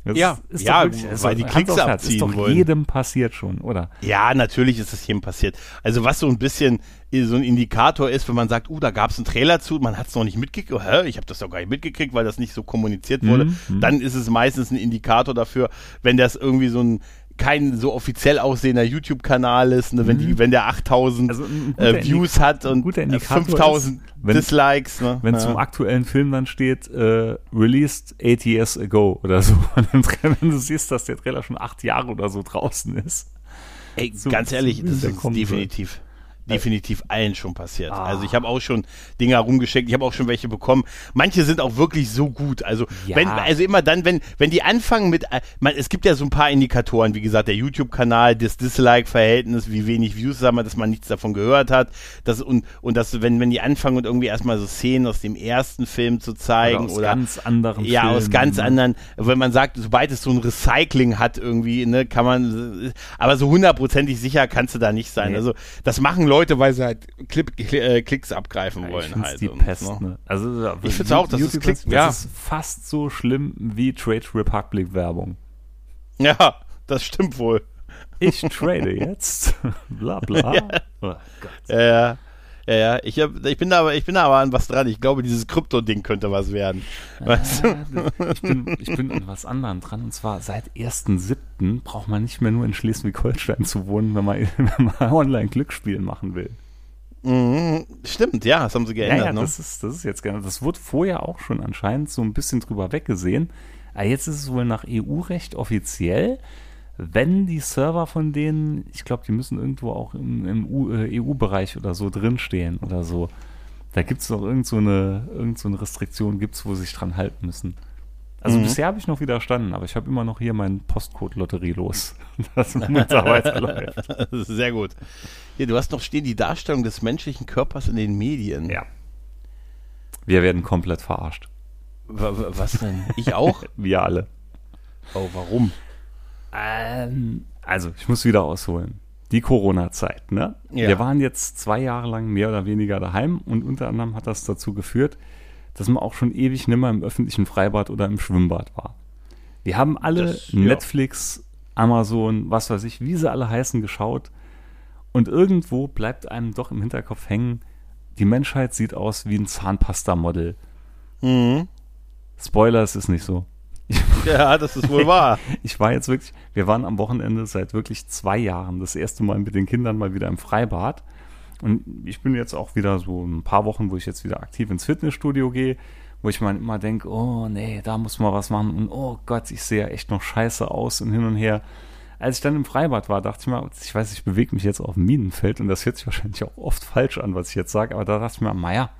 Das ja, ja wirklich, also weil die Klicks abziehen ist doch wollen. jedem passiert schon, oder? Ja, natürlich ist es jedem passiert. Also was so ein bisschen so ein Indikator ist, wenn man sagt, uh, da gab es einen Trailer zu, man hat es noch nicht mitgekriegt, hä, ich habe das doch gar nicht mitgekriegt, weil das nicht so kommuniziert wurde, mhm, mhm. dann ist es meistens ein Indikator dafür, wenn das irgendwie so ein kein so offiziell aussehender YouTube-Kanal ist, ne, wenn, die, mhm. wenn der 8000 also äh, Views hat und 5000 Dislikes. Ne? Wenn ja. zum aktuellen Film dann steht, äh, released eight years ago oder so, wenn du siehst, dass der Trailer schon acht Jahre oder so draußen ist. Ey, so, ganz ehrlich, das ist definitiv definitiv allen schon passiert. Ah. Also ich habe auch schon Dinge herumgeschickt, ich habe auch schon welche bekommen. Manche sind auch wirklich so gut. Also ja. wenn, also immer dann, wenn, wenn die anfangen mit, äh, man, es gibt ja so ein paar Indikatoren, wie gesagt, der YouTube-Kanal, das Dislike-Verhältnis, wie wenig Views wir, dass man nichts davon gehört hat. Das, und, und das, wenn, wenn die anfangen und irgendwie erstmal so Szenen aus dem ersten Film zu zeigen oder, aus oder ganz anderen Ja, Filmen, aus ganz ne? anderen, wenn man sagt, sobald es so ein Recycling hat irgendwie, ne, kann man, aber so hundertprozentig sicher kannst du da nicht sein. Nee. Also das machen Leute Leute, weil sie halt Clip, äh, Klicks abgreifen ja, wollen. halt die Pest, ne? ne? Also, ich finde es auch, das ist, Klick, das ja. ist fast so schlimm wie Trade Republic Werbung. Ja, das stimmt wohl. Ich trade jetzt. bla bla. Ja. Oh Gott. Ja, ja. Ja, ja, ich, hab, ich, bin da aber, ich bin da aber an was dran. Ich glaube, dieses Krypto-Ding könnte was werden. Weißt du? ich, bin, ich bin an was anderem dran. Und zwar seit 1.7. braucht man nicht mehr nur in Schleswig-Holstein zu wohnen, wenn man, wenn man Online-Glücksspielen machen will. Mhm, stimmt, ja, das haben sie geändert. Ja, ja ne? das, ist, das ist jetzt geändert. Das wurde vorher auch schon anscheinend so ein bisschen drüber weggesehen. Aber jetzt ist es wohl nach EU-Recht offiziell wenn die Server von denen, ich glaube, die müssen irgendwo auch im, im EU-Bereich äh, oder so drinstehen oder so. Da gibt es noch irgend so eine, irgend so eine Restriktion, gibt's, wo sie sich dran halten müssen. Also mhm. bisher habe ich noch widerstanden, aber ich habe immer noch hier meinen Postcode-Lotterie los. Das weiterläuft. Sehr gut. Hier, du hast noch stehen die Darstellung des menschlichen Körpers in den Medien. Ja. Wir werden komplett verarscht. W was denn? Ich auch? Wir alle. Oh, warum? Ähm, also, ich muss wieder ausholen. Die Corona-Zeit, ne? Ja. Wir waren jetzt zwei Jahre lang mehr oder weniger daheim und unter anderem hat das dazu geführt, dass man auch schon ewig nimmer im öffentlichen Freibad oder im Schwimmbad war. Wir haben alle das, Netflix, ja. Amazon, was weiß ich, wie sie alle heißen, geschaut. Und irgendwo bleibt einem doch im Hinterkopf hängen, die Menschheit sieht aus wie ein Zahnpasta-Model. Mhm. Spoiler, es ist nicht so. Ja, das ist wohl wahr. ich war jetzt wirklich, wir waren am Wochenende seit wirklich zwei Jahren das erste Mal mit den Kindern mal wieder im Freibad. Und ich bin jetzt auch wieder so ein paar Wochen, wo ich jetzt wieder aktiv ins Fitnessstudio gehe, wo ich mal immer denke, oh nee, da muss man was machen und oh Gott, ich sehe ja echt noch scheiße aus und hin und her. Als ich dann im Freibad war, dachte ich mir, ich weiß, ich bewege mich jetzt auf dem Minenfeld und das hört sich wahrscheinlich auch oft falsch an, was ich jetzt sage, aber da dachte ich mir, naja,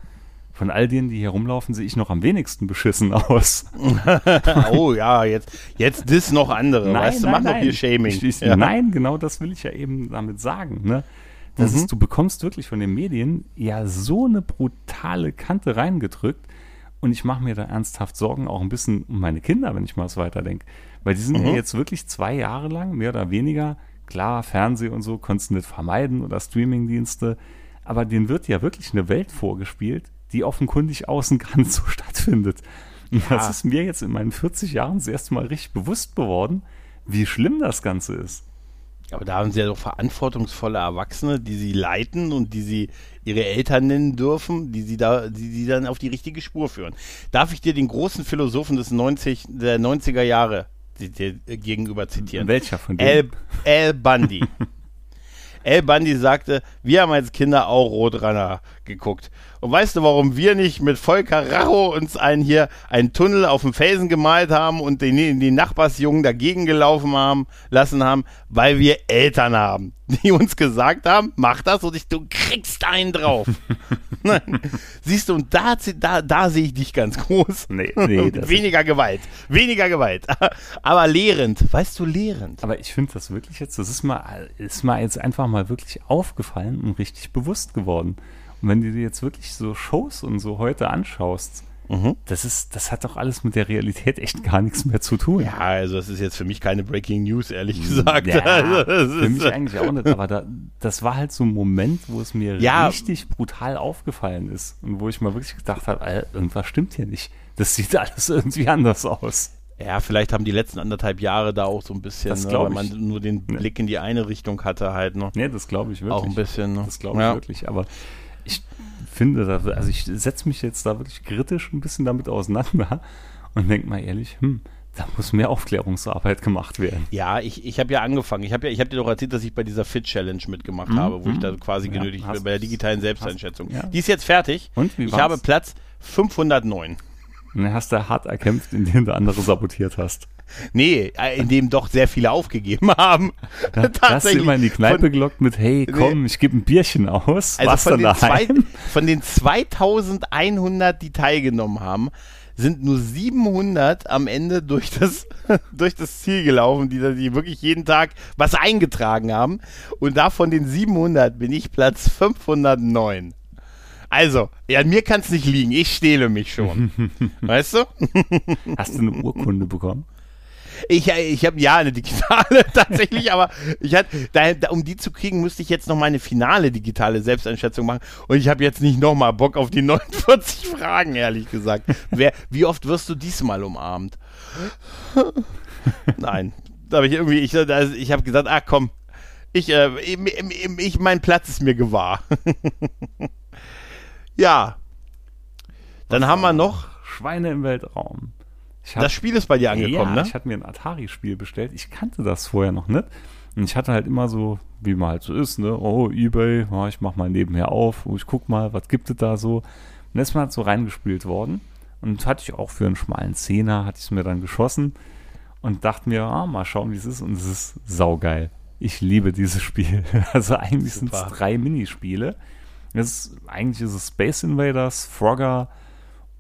von all denen, die hier rumlaufen, sehe ich noch am wenigsten beschissen aus. oh ja, jetzt, jetzt das noch andere. Nein, weißt du, mach doch hier Shaming. Ich, ich, ja. Nein, genau das will ich ja eben damit sagen. Ne? Das mhm. ist, du bekommst wirklich von den Medien ja so eine brutale Kante reingedrückt. Und ich mache mir da ernsthaft Sorgen, auch ein bisschen um meine Kinder, wenn ich mal so weiterdenke. Weil die sind mhm. ja jetzt wirklich zwei Jahre lang, mehr oder weniger, klar, Fernseh und so konntest du nicht vermeiden oder Streamingdienste, aber denen wird ja wirklich eine Welt vorgespielt, die offenkundig außen gar nicht so stattfindet. Und ja. das ist mir jetzt in meinen 40 Jahren das erste Mal richtig bewusst geworden, wie schlimm das Ganze ist. Aber da haben sie ja doch verantwortungsvolle Erwachsene, die sie leiten und die sie ihre Eltern nennen dürfen, die sie da, die sie dann auf die richtige Spur führen. Darf ich dir den großen Philosophen des 90, der 90er Jahre gegenüber zitieren? Welcher von denen? Al, Al Bundy. Al Bundy sagte, wir haben als Kinder auch Roadrunner geguckt. Und weißt du, warum wir nicht mit Volker Racho uns einen hier einen Tunnel auf dem Felsen gemalt haben und den, die Nachbarsjungen dagegen gelaufen haben, lassen haben? Weil wir Eltern haben, die uns gesagt haben, mach das und ich, du kriegst einen drauf. Siehst du, und da, da, da sehe ich dich ganz groß. Nee, nee. weniger Gewalt. Weniger Gewalt. Aber lehrend. Weißt du, lehrend. Aber ich finde das wirklich jetzt, das ist mal, ist mal jetzt einfach mal wirklich aufgefallen und richtig bewusst geworden. Wenn du dir jetzt wirklich so Shows und so heute anschaust, Mhm. Das ist, das hat doch alles mit der Realität echt gar nichts mehr zu tun. Ja, also das ist jetzt für mich keine Breaking News, ehrlich gesagt. Ja, also, für mich eigentlich auch nicht, aber da, das war halt so ein Moment, wo es mir Ja. richtig brutal aufgefallen ist und wo ich mal wirklich gedacht habe, irgendwas stimmt hier nicht. Das sieht alles irgendwie anders aus. ja, vielleicht haben die letzten anderthalb Jahre da auch so ein bisschen, ne, weil man ich. nur den Blick in die eine Richtung hatte halt noch. Nee, das glaube ich wirklich. Auch ein bisschen. Ne? Das glaube ich ja. wirklich. Aber ich finde, also ich setze mich jetzt da wirklich kritisch ein bisschen damit auseinander und denke mal ehrlich, hm, da muss mehr Aufklärungsarbeit gemacht werden. Ja, ich, ich habe ja angefangen. Ich habe ja, ich habe dir doch erzählt, dass ich bei dieser Fit Challenge mitgemacht Mhm, habe, wo ich mhm. da quasi Ja, genötigt bin bei der digitalen Selbsteinschätzung. ja. Die ist jetzt fertig. Und, wie ich war's? habe Platz 509. Und dann hast du hart erkämpft, indem du andere sabotiert hast. Nee, äh, in dem doch sehr viele aufgegeben haben. Da, hast du immer in die Kneipe Von, gelockt mit, hey, komm, ich gebe ein Bierchen aus. also Warst von den, zwei, von den 2100, die teilgenommen haben, sind nur 700 am Ende durch das, durch das Ziel gelaufen, die, die wirklich jeden Tag was eingetragen haben. Und davon den 700 bin ich Platz 509. Also, ja, mir kann es nicht liegen. Ich stehle mich schon. weißt du? Hast du eine Urkunde bekommen? Ich, ich habe ja eine digitale tatsächlich, aber ich hatte, da, um die zu kriegen, musste ich jetzt noch meine finale digitale Selbsteinschätzung machen und ich habe jetzt nicht nochmal Bock auf die 49 Fragen, ehrlich gesagt. Wer, wie oft wirst du diesmal umarmt? Nein, da habe ich irgendwie, ich, ich habe gesagt, ach komm, ich, äh, ich, mein Platz ist mir gewahr. ja, dann haben wir noch, Schweine im Weltraum. Hab- das Spiel ist bei dir angekommen, ja, ne? ich hatte mir ein Atari-Spiel bestellt. Ich kannte das vorher noch nicht. Und ich hatte halt immer so, wie man halt so ist, ne? Oh, Ebay, ja, ich mach mal nebenher auf. Oh, ich guck mal, was gibt es da so. Und mir halt so reingespielt worden. Und hatte ich auch für einen schmalen Zehner, hatte ich es mir dann geschossen. Und dachte mir, ah, mal schauen, wie es ist. Und es ist saugeil. Ich liebe dieses Spiel. Also eigentlich sind es drei Minispiele. Es ist, eigentlich ist es Space Invaders, Frogger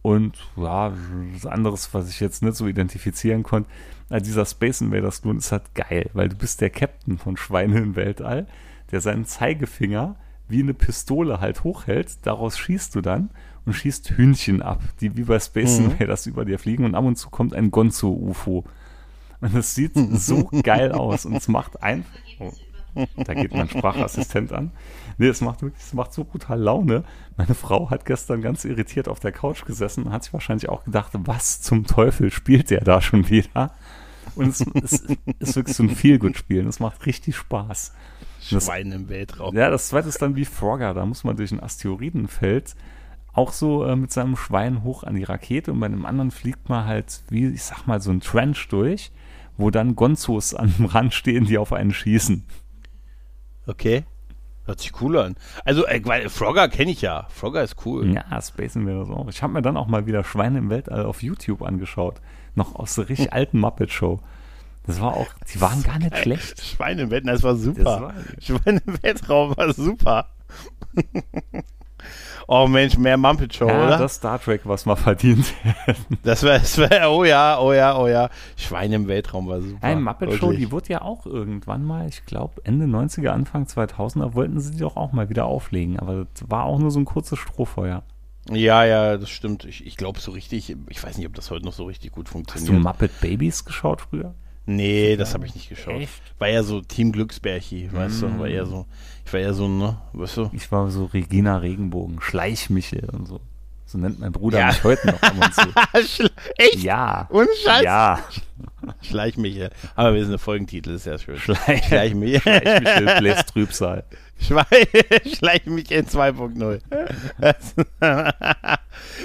und ja, was anderes, was ich jetzt nicht so identifizieren konnte. Na, dieser Space Invaders Klon ist halt geil, weil du bist der Captain von Schweine im Weltall, der seinen Zeigefinger wie eine Pistole halt hochhält. Daraus schießt du dann und schießt Hühnchen ab, die wie bei Space Mhm. Invaders über dir fliegen und ab und zu kommt ein Gonzo-UFO. Und es sieht so geil aus und es macht einfach. Oh, da geht mein Sprachassistent an. Nee, es macht wirklich, es macht so brutal Laune. Meine Frau hat gestern ganz irritiert auf der Couch gesessen und hat sich wahrscheinlich auch gedacht, was zum Teufel spielt der da schon wieder? Und es, es ist wirklich so ein Feelgood-Spiel und es macht richtig Spaß. Das- Schweine im Weltraum. Ja, das zweite ist dann wie Frogger. Da muss man durch ein Asteroidenfeld auch so äh, mit seinem Schwein hoch an die Rakete und bei einem anderen fliegt man halt, wie ich sag mal, so ein Trench durch, wo dann Gonzos am Rand stehen, die auf einen schießen. Okay. Hört sich cool an. Also, äh, weil Frogger kenne ich ja. Frogger ist cool. Ja, Space Invaders auch. Ich habe mir dann auch mal wieder Schweine im Weltall auf YouTube angeschaut. Noch aus der richtig alten Muppet Show. Das war auch, die waren gar nicht schlecht. Schweine im Weltraum, das war Das super. war- Schweine im Weltraum war super. oh Mensch, mehr Muppet Show, Ja, oder? das Star Trek, was man verdient hätten. Das wäre, das wär, oh ja, oh ja, oh ja. Schweine im Weltraum war super. Ein Muppet Show, Wirklich. die wurde ja auch irgendwann mal, ich glaube Ende 90er, Anfang 2000er, wollten sie die doch auch mal wieder auflegen. Aber das war auch nur so ein kurzes Strohfeuer. Ja, ja, das stimmt. Ich, ich glaube so richtig, ich weiß nicht, ob das heute noch so richtig gut Hast funktioniert. du Muppet Babies geschaut früher? Nee, das habe ich nicht geschaut. Echt? War ja so Team Glücksbärchi, weißt du? War eher so, ich war eher so, ne, weißt du? Ich war so Regina Regenbogen, Schleichmichel und so. So nennt mein Bruder Ja. mich heute noch ab und zu. Echt? Ja. Ohne Scheiß? Ja. Schleich mich hier. Aber wir sind eine Folgentitel, ist ja schön. Schleich, Schleich mich. Schleichmichel bläst Trübsal. Schwei- Schleich mich in 2.0.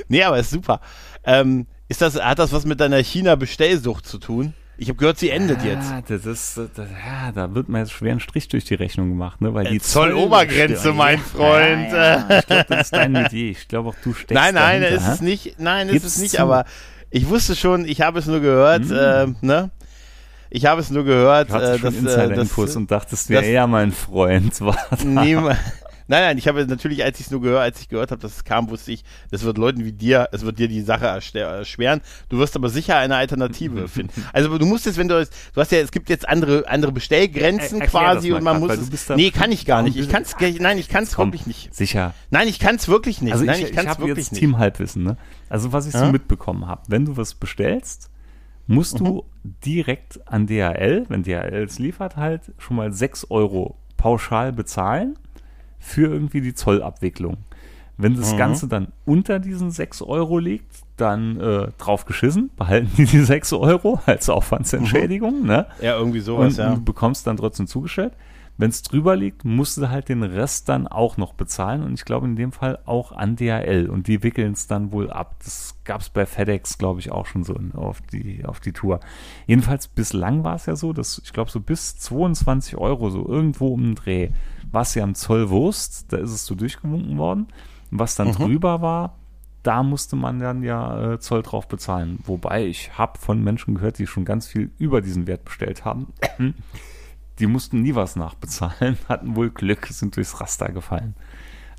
nee, aber ist super. Ähm, ist das, hat das was mit deiner China-Bestellsucht zu tun? Ich habe gehört, sie endet jetzt. Ja, das ist, das, ja, da wird mir jetzt schwer ein Strich durch die Rechnung gemacht, ne? Weil die Äh, Zollobergrenze, Zoll- mein Freund. Ja, ja, ich glaube, das ist dein Metier. Ich glaube auch, du steckst Nein, nein, dahinter, ist es nicht. Nein, ist es nicht. zu. Aber ich wusste schon, ich habe es nur gehört. Mm. Äh, ne? Ich habe es nur gehört, Du äh, schon dass, äh, Insider-Infos und dachtest das- ja, mein Freund, warte. niem- Nein, nein, ich habe natürlich, als ich es nur gehört, als ich gehört habe, dass es kam, wusste ich, das wird Leuten wie dir, es wird dir die Sache erschweren. Du wirst aber sicher eine Alternative finden. Also du musst jetzt, wenn du es, du hast ja, es gibt jetzt andere, andere Bestellgrenzen er, quasi und man grad, muss es, nee, kann ich gar nicht. Ich kann es, nein, ich kann es wirklich nicht. Sicher. Nein, ich kann es wirklich nicht. Also nein, ich, ich kann es wirklich jetzt nicht. Teamhalbwissen, ne? Also was ich ja? so mitbekommen habe, wenn du was bestellst, musst mhm. du direkt an DHL, wenn DHL es liefert, halt schon mal 6 Euro pauschal bezahlen für irgendwie die Zollabwicklung. Wenn das mhm. Ganze dann unter diesen 6 Euro liegt, dann äh, drauf geschissen, behalten die die 6 Euro als Aufwandsentschädigung. Mhm. Ne? Ja, irgendwie sowas, und, ja. du bekommst dann trotzdem zugestellt. Wenn es drüber liegt, musst du halt den Rest dann auch noch bezahlen und ich glaube in dem Fall auch an DHL und die wickeln es dann wohl ab. Das gab es bei FedEx, glaube ich, auch schon so auf die, auf die Tour. Jedenfalls bislang war es ja so, dass ich glaube so bis 22 Euro so irgendwo um den Dreh was ja am Zollwurst, da ist es so durchgewunken worden. Was dann mhm. drüber war, da musste man dann ja äh, Zoll drauf bezahlen. Wobei ich habe von Menschen gehört, die schon ganz viel über diesen Wert bestellt haben. Die mussten nie was nachbezahlen, hatten wohl Glück, sind durchs Raster gefallen.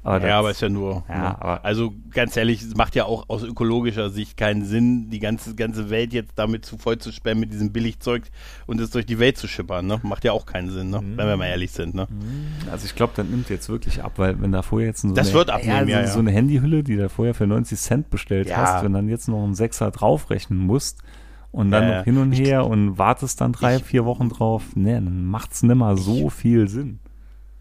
Aber ja, aber ist ja nur. Ja, ne? aber also ganz ehrlich, es macht ja auch aus ökologischer Sicht keinen Sinn, die ganze, ganze Welt jetzt damit zu voll zu sperren mit diesem Billigzeug und es durch die Welt zu schippern. Ne? Macht ja auch keinen Sinn, ne? Mhm. wenn wir mal ehrlich sind. Ne? Mhm. Also ich glaube, dann nimmt jetzt wirklich ab, weil wenn da vorher jetzt so, das eine, wird abnehmen, ja, ja, so eine Handyhülle, die da vorher für 90 Cent bestellt hast, wenn dann jetzt noch einen Sechser draufrechnen musst, und dann äh, noch hin und her und wartest dann drei, ich, vier Wochen drauf, ne, dann macht's nimmer so viel Sinn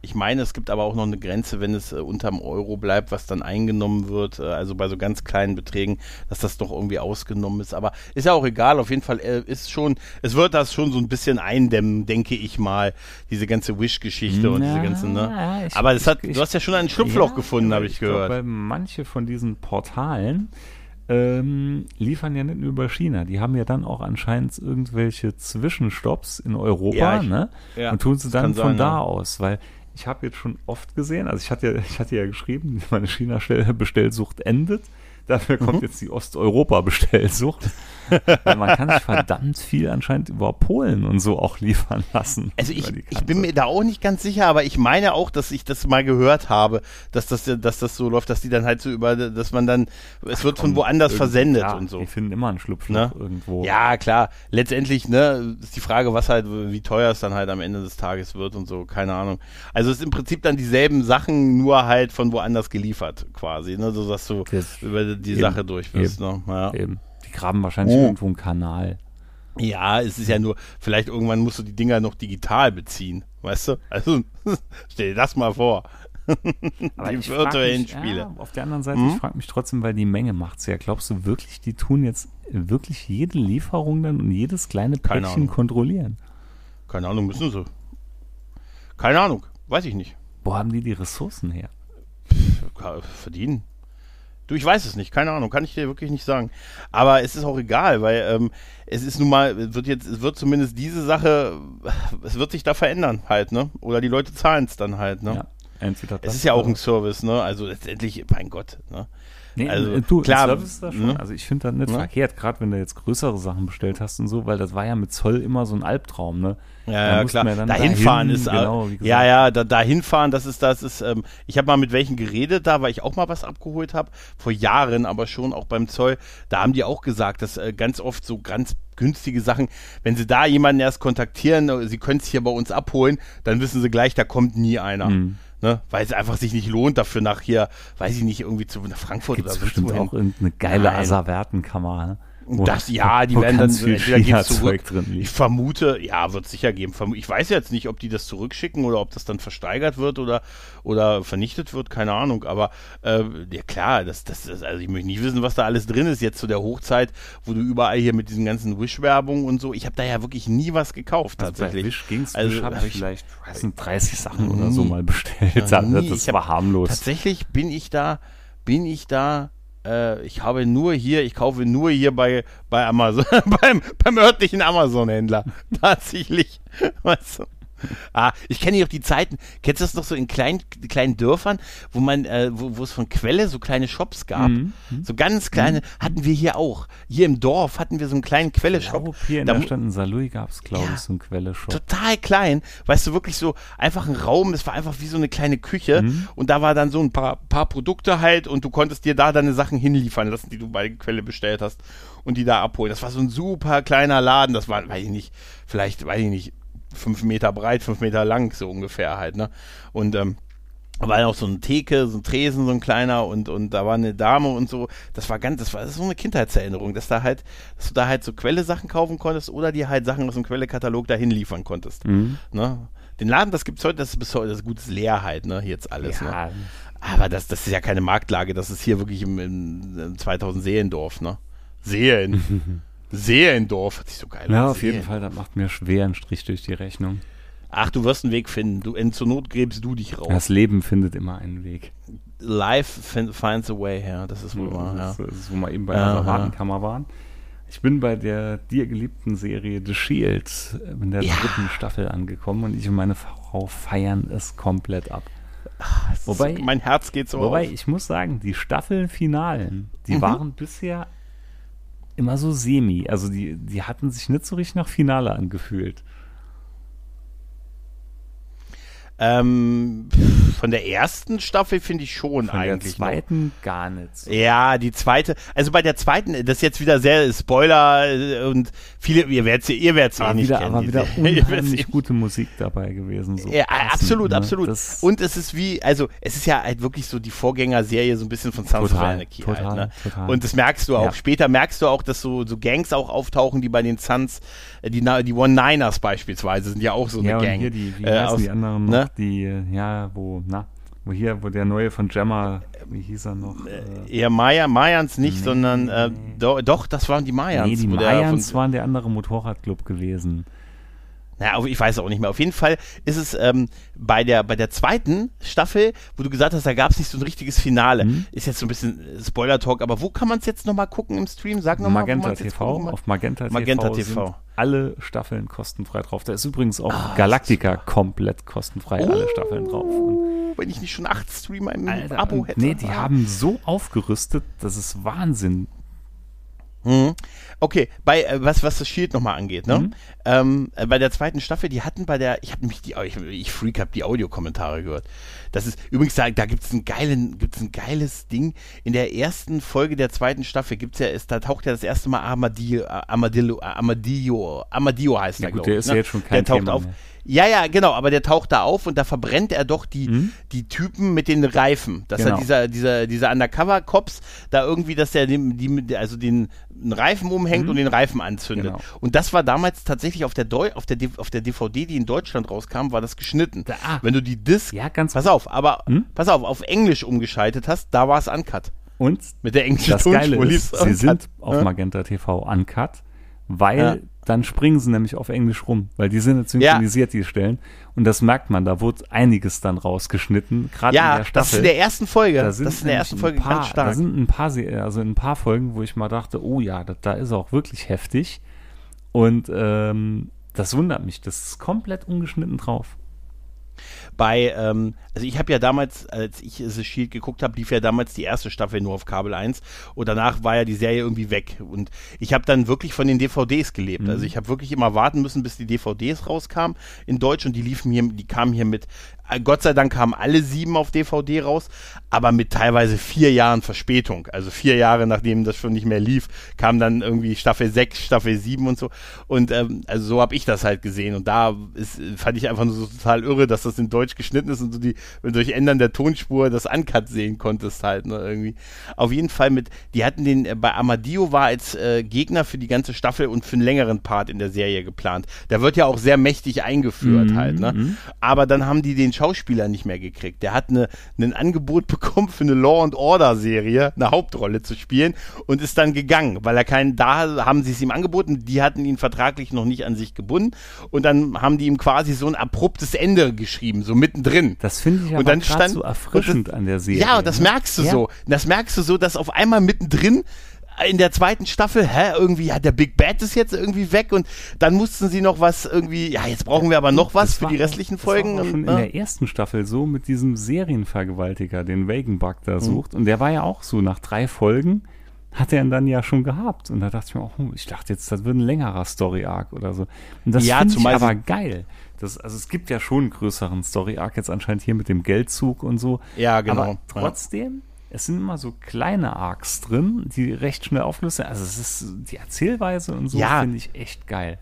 ich meine, es gibt aber auch noch eine Grenze, wenn es äh, unterm Euro bleibt, was dann eingenommen wird, äh, also bei so ganz kleinen Beträgen, dass das doch irgendwie ausgenommen ist. Aber ist ja auch egal, auf jeden Fall äh, ist schon, es wird das schon so ein bisschen eindämmen, denke ich mal, diese ganze Wish-Geschichte und diese ganzen, ne? Ich, aber das hat, ich, du hast ja schon ein Schlupfloch ja, gefunden, habe ich, ich gehört. Glaub, bei manche von diesen Portalen ähm, liefern ja nicht nur über China. Die haben ja dann auch anscheinend irgendwelche Zwischenstopps in Europa, ja, ich, ne? Ja, und tun sie dann von sein, da ja. aus, weil ich habe jetzt schon oft gesehen, also ich hatte, ich hatte ja geschrieben, meine China-Bestellsucht endet. Dafür kommt mhm. jetzt die Osteuropa-Bestellsucht. man kann sich verdammt viel anscheinend über Polen und so auch liefern lassen. Also ich, ich bin mir da auch nicht ganz sicher, aber ich meine auch, dass ich das mal gehört habe, dass das, dass das so läuft, dass die dann halt so über, dass man dann, es Ach, wird von woanders versendet ja, und so. Die finden immer einen Schlupfloch ne? irgendwo. Ja, klar. Letztendlich, ne, ist die Frage, was halt, wie teuer es dann halt am Ende des Tages wird und so, keine Ahnung. Also es ist im Prinzip dann dieselben Sachen, nur halt von woanders geliefert, quasi, ne, so dass du das über die eben, Sache durch bist, eben, ne, ja. Eben. Die graben wahrscheinlich oh. irgendwo einen Kanal. Ja, es ist ja nur, vielleicht irgendwann musst du die Dinger noch digital beziehen, weißt du? Also, stell dir das mal vor. Die virtuellen mich, Spiele. Ja, auf der anderen Seite, mhm. ich frage mich trotzdem, weil die Menge macht es ja. Glaubst du wirklich, die tun jetzt wirklich jede Lieferung dann und jedes kleine Päckchen kontrollieren? Keine Ahnung, müssen sie. Keine Ahnung, weiß ich nicht. Wo haben die die Ressourcen her? Verdienen. Du, ich weiß es nicht, keine Ahnung, kann ich dir wirklich nicht sagen. Aber es ist auch egal, weil ähm, es ist nun mal, wird jetzt, es wird zumindest diese Sache, es wird sich da verändern halt, ne? Oder die Leute zahlen es dann halt, ne? Ja, Es ist ja auch ein Service, ne? Also letztendlich, mein Gott, ne? Nee, also, äh, du, klar, Service da schon. Ne? Also ich finde das nicht ne? verkehrt, gerade wenn du jetzt größere Sachen bestellt hast und so, weil das war ja mit Zoll immer so ein Albtraum, ne? Ja, ja klar. Da hinfahren ist genau, ja, ja, da, da hinfahren, das ist das ist. Ähm, ich habe mal mit welchen geredet, da, weil ich auch mal was abgeholt habe vor Jahren, aber schon auch beim Zoll. Da haben die auch gesagt, dass äh, ganz oft so ganz günstige Sachen, wenn sie da jemanden erst kontaktieren, äh, sie können es hier bei uns abholen, dann wissen sie gleich, da kommt nie einer. Mhm. Ne? Weil es einfach sich nicht lohnt, dafür nach hier, weiß ich nicht, irgendwie zu nach Frankfurt Gibt's oder so. bestimmt auch irgendeine geile Asservertenkammer. Ne? Das, ja, die werden dann entweder geht's zurück. ich vermute, ja, wird sicher geben. Ich weiß jetzt nicht, ob die das zurückschicken oder ob das dann versteigert wird oder, oder vernichtet wird, keine Ahnung. Aber äh, ja klar, das, das, das, also ich möchte nicht wissen, was da alles drin ist jetzt zu der Hochzeit, wo du überall hier mit diesen ganzen Wish-Werbung und so. Ich habe da ja wirklich nie was gekauft also tatsächlich. Bei Wish also habe ich vielleicht weiß nicht, 30 Sachen nie, oder so mal bestellt. Das war harmlos. Tatsächlich bin ich da, bin ich da äh, ich habe nur hier, ich kaufe nur hier bei, bei Amazon, beim, beim örtlichen Amazon-Händler. Tatsächlich. Weißt du? Ah, ich kenne ja auch die Zeiten. Kennst du das noch so in kleinen, kleinen Dörfern, wo man, äh, wo, es von Quelle so kleine Shops gab? Mhm. So ganz kleine, hatten wir hier auch. Hier im Dorf hatten wir so einen kleinen Quelle-Shop. hier in Da der Stadt in Saarlouis gab es, glaube Ja. ich, so einen Quelle-Shop. Total klein, weißt du, wirklich so einfach ein Raum, es war einfach wie so eine kleine Küche Mhm. und da war dann so ein paar, paar Produkte halt und du konntest dir da deine Sachen hinliefern lassen, die du bei der Quelle bestellt hast und die da abholen. Das war so ein super kleiner Laden, das war, weiß ich nicht, vielleicht, weiß ich nicht, fünf Meter breit, fünf Meter lang, so ungefähr halt, ne? Und ähm, da war ja auch so eine Theke, so ein Tresen, so ein kleiner und, und da war eine Dame und so. Das war ganz, das war das so eine Kindheitserinnerung, dass da halt, dass du da halt so Quelle-Sachen kaufen konntest oder dir halt Sachen aus dem Quelle-Katalog dahin liefern konntest. Mhm. Ne? Den Laden, das gibt's heute, das ist bis heute, das ist gutes leer halt, ne? Jetzt alles, ne? Ja, Aber das, das ist ja keine Marktlage, das ist hier wirklich im, im, im 2000 Seelendorf, ne? Seen. Seelendorf, hat sich so geil ja auf jeden Seelen. Fall, das macht mir schwer einen Strich durch die Rechnung. Ach, du wirst einen Weg finden. Du, in, zur Not gräbst du dich raus. Das Leben findet immer einen Weg. Life fin- finds a way, ja, das ist wohl wahr, ja. das, das ist, wo wir eben bei der Asservatenkammer waren. Ich bin bei der dir geliebten Serie The Shield in der Ja. dritten Staffel angekommen und ich und meine Frau feiern es komplett ab. Wobei, mein Herz geht so wobei auf. ich muss sagen, die Staffelfinalen, die Mhm. waren bisher immer so semi. Also die, die hatten sich nicht so richtig nach Finale angefühlt. Ähm, von der ersten Staffel finde ich schon Von der eigentlich. noch. zweiten gar nicht so. Ja, die zweite, also bei der zweiten, das ist jetzt wieder sehr Spoiler äh, und viele, ihr werdet sie, ihr werdet sie eh Aber nicht wieder, kennen. aber wieder eh unheimlich gute Musik dabei gewesen. So Ja, passend, absolut, ne? absolut. Das- Und es ist wie, also es ist ja halt wirklich so die Vorgängerserie so ein bisschen von Sons of Total, Anarchy total, halt, ne? total. Und das merkst du auch. Ja. Später merkst du auch, dass so, so Gangs auch auftauchen, die bei den Sons, äh, die, die One-Niners beispielsweise sind ja auch so eine ja, Gang. hier die, wie äh, aus- die anderen noch? ne? Die, äh, ja, wo, na, wo hier, wo der neue von Gemma, wie hieß er noch? Äh, Eher Maya, Mayans nicht, Nee. sondern äh, do, doch, das waren die Mayans. nee, die Mayans waren der andere Motorradclub gewesen. Naja, ich weiß auch nicht mehr. Auf jeden Fall ist es ähm, bei, der, bei der zweiten Staffel, wo du gesagt hast, da gab es nicht so ein richtiges Finale. Mhm. Ist jetzt so ein bisschen äh, Spoiler-Talk, aber wo kann man es jetzt nochmal gucken im Stream? Sag nochmal, Magenta TV, auf Magenta, Magenta TV, TV. sind alle Staffeln kostenfrei drauf. Da ist übrigens auch Ah, Galactica komplett kostenfrei, alle Staffeln drauf. Und Oh, wenn ich nicht schon acht Streamer im Abo hätte. Nee, die Ah. haben so aufgerüstet, das ist Wahnsinn. Mhm. Okay, bei äh, was was das Shield nochmal angeht, ne? Mhm. Ähm, äh, bei der zweiten Staffel, die hatten bei der, ich habe mich die, ich, ich Freak habe die Audiokommentare gehört. Das ist übrigens da, da gibt's einen geilen, gibt's ein geiles Ding. In der ersten Folge der zweiten Staffel gibt's ja, ist, da taucht ja das erste Mal Armadillo, Armadillo, Armadillo, Armadillo heißt Ja er, gut, glaube der ich. ist ne? ja jetzt schon kein der taucht Thema auf. mehr. Ja, ja, genau, aber der taucht da auf und da verbrennt er doch die, Mhm. die Typen mit den Reifen. Dass Genau. er dieser, dieser, dieser Undercover-Cops da irgendwie, dass er dem, die, also den Reifen umhängt und den Reifen anzündet. Mhm. Genau. Und das war damals tatsächlich auf der, Deu auf, der, D- auf der DVD, die in Deutschland rauskam, war das geschnitten. Ah. Wenn du die Disc, Ja, ganz pass auf, aber Hm? pass auf, auf Englisch umgeschaltet hast, da war es uncut. Und Mit der englischen das Geile ist, sie sind auf Ja? Magenta TV uncut, weil Ja. dann springen sie nämlich auf Englisch rum, weil die sind jetzt synchronisiert, die Stellen. Und das merkt man, da wurde einiges dann rausgeschnitten, gerade in Ja, der das Staffel. ist in der ersten Folge. da Das sind ist in der ersten ein Folge paar, ganz stark. Da sind ein paar, also in ein paar Folgen, wo ich mal dachte, oh ja, da, da ist auch wirklich heftig. Und ähm, das wundert mich, das ist komplett ungeschnitten drauf. bei, ähm, also ich habe ja damals, als ich The Shield geguckt habe, lief ja damals die erste Staffel nur auf Kabel 1 und danach war ja die Serie irgendwie weg und ich habe dann wirklich von den DVDs gelebt. Also ich habe wirklich immer warten müssen, bis die DVDs rauskamen in Deutsch und die liefen hier, die kamen hier mit, äh, Gott sei Dank kamen alle sieben auf DVD raus, aber mit teilweise vier Jahren Verspätung. Also vier Jahre nachdem das schon nicht mehr lief, kam dann irgendwie Staffel 6, Staffel 7 und so. Und ähm, also so habe ich das halt gesehen. Und da ist, fand ich einfach nur so total irre, dass das in Deutsch geschnitten ist und du die, wenn du durch Ändern der Tonspur das Uncut sehen konntest halt, ne, irgendwie. Auf jeden Fall mit, die hatten den, äh, bei Armadillo war als äh, Gegner für die ganze Staffel und für einen längeren Part in der Serie geplant. Der wird ja auch sehr mächtig eingeführt Mhm, halt, ne? Aber dann haben die den Schauspieler nicht mehr gekriegt. Der hat eine, ein Angebot bekommen für eine Law and Order Serie, eine Hauptrolle zu spielen und ist dann gegangen, weil er keinen, da haben sie es ihm angeboten, die hatten ihn vertraglich noch nicht an sich gebunden und dann haben die ihm quasi so ein abruptes Ende geschrieben, so mittendrin. Das finde ich Und dann stand- so erfrischend das- an der Serie. Ja, und das ne? merkst du Ja. so. Das merkst du so, dass auf einmal mittendrin in der zweiten Staffel, hä, irgendwie hat der Big Bad ist jetzt irgendwie weg und dann mussten sie noch was irgendwie, ja, jetzt brauchen wir aber noch was Das für die restlichen das war Folgen. schon und, in ne? der ersten Staffel so mit diesem Serienvergewaltiger, den Wagenbug Mhm. da sucht. Und der war ja auch so, nach drei Folgen hat er ihn dann ja schon gehabt. Und da dachte ich mir auch, hm, ich dachte jetzt, das wird ein längerer Story-Arc oder so. Und das Ja, finde ich aber geil. Das, also es gibt ja schon einen größeren Story-Arc jetzt anscheinend hier mit dem Geldzug und so. Ja, genau. Aber trotzdem, es sind immer so kleine Arcs drin, die recht schnell auflösen. Also es ist die Erzählweise und so Ja. finde ich echt geil.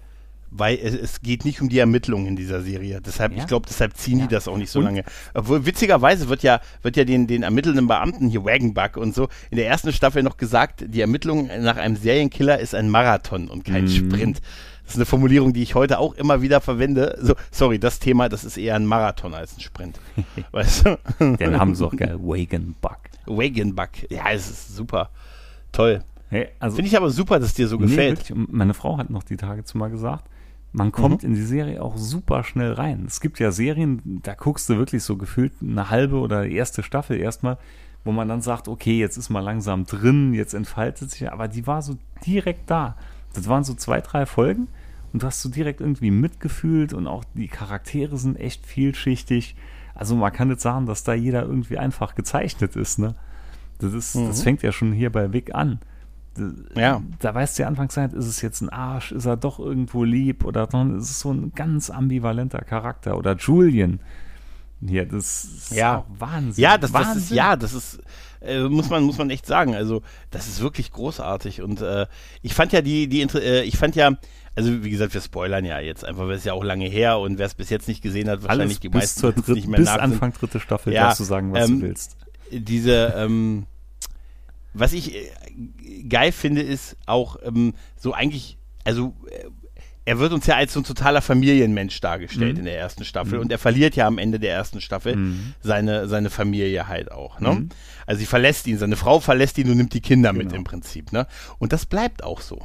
Weil es, es geht nicht um die Ermittlungen in dieser Serie. Deshalb, Ja. ich glaube, deshalb ziehen Ja. die das auch nicht so Und- lange. Obwohl, witzigerweise wird ja, wird ja den, den ermittelnden Beamten hier Wagenbug und so in der ersten Staffel noch gesagt, die Ermittlung nach einem Serienkiller ist ein Marathon und kein Mhm. Sprint. Das ist eine Formulierung, die ich heute auch immer wieder verwende. So, sorry, das Thema, das ist eher ein Marathon als ein Sprint. weißt du? Den haben sie auch geil. Wagenbug. Wagenbug. Ja, es ist super. Toll. Hey, also Finde ich aber super, dass dir so Nee, gefällt. wirklich. Meine Frau hat noch die Tage zu mal gesagt, man kommt in die Serie auch super schnell rein. Es gibt ja Serien, da guckst du wirklich so gefühlt eine halbe oder erste Staffel erstmal, wo man dann sagt, okay, jetzt ist mal langsam drin, jetzt entfaltet sich, aber die war so direkt da. Das waren so zwei, drei Folgen und du hast so direkt irgendwie mitgefühlt und auch die Charaktere sind echt vielschichtig. Also man kann nicht sagen, dass da jeder irgendwie einfach gezeichnet ist, ne? Das ist, das fängt ja schon hier bei Vic an. Ja. Da weißt du ja Anfangszeit, ist es jetzt ein Arsch, ist er doch irgendwo lieb oder dann ist es so ein ganz ambivalenter Charakter. Oder Julian. Hier, das ist Ja. Wahnsinn. Ja, das, das ist, Wahnsinn. ja, das ist, äh, muss man, muss man echt sagen. Also, das ist wirklich großartig. Und äh, ich fand ja die, die, äh, ich fand ja, also wie gesagt, wir spoilern ja jetzt einfach, weil es ja auch lange her und wer es bis jetzt nicht gesehen hat, wahrscheinlich Alles die meisten zur dritt, nicht mehr bis. Anfang dritte Staffel Ja, darfst du sagen, was ähm, du willst. diese, ähm, was ich äh, geil finde, ist auch ähm, so eigentlich, also äh, er wird uns ja als so ein totaler Familienmensch dargestellt Mhm. in der ersten Staffel und er verliert ja am Ende der ersten Staffel Mhm. seine, seine Familie halt auch. Ne? Mhm. Also sie verlässt ihn, seine Frau verlässt ihn und nimmt die Kinder mit Genau. im Prinzip. Ne? Und das bleibt auch so.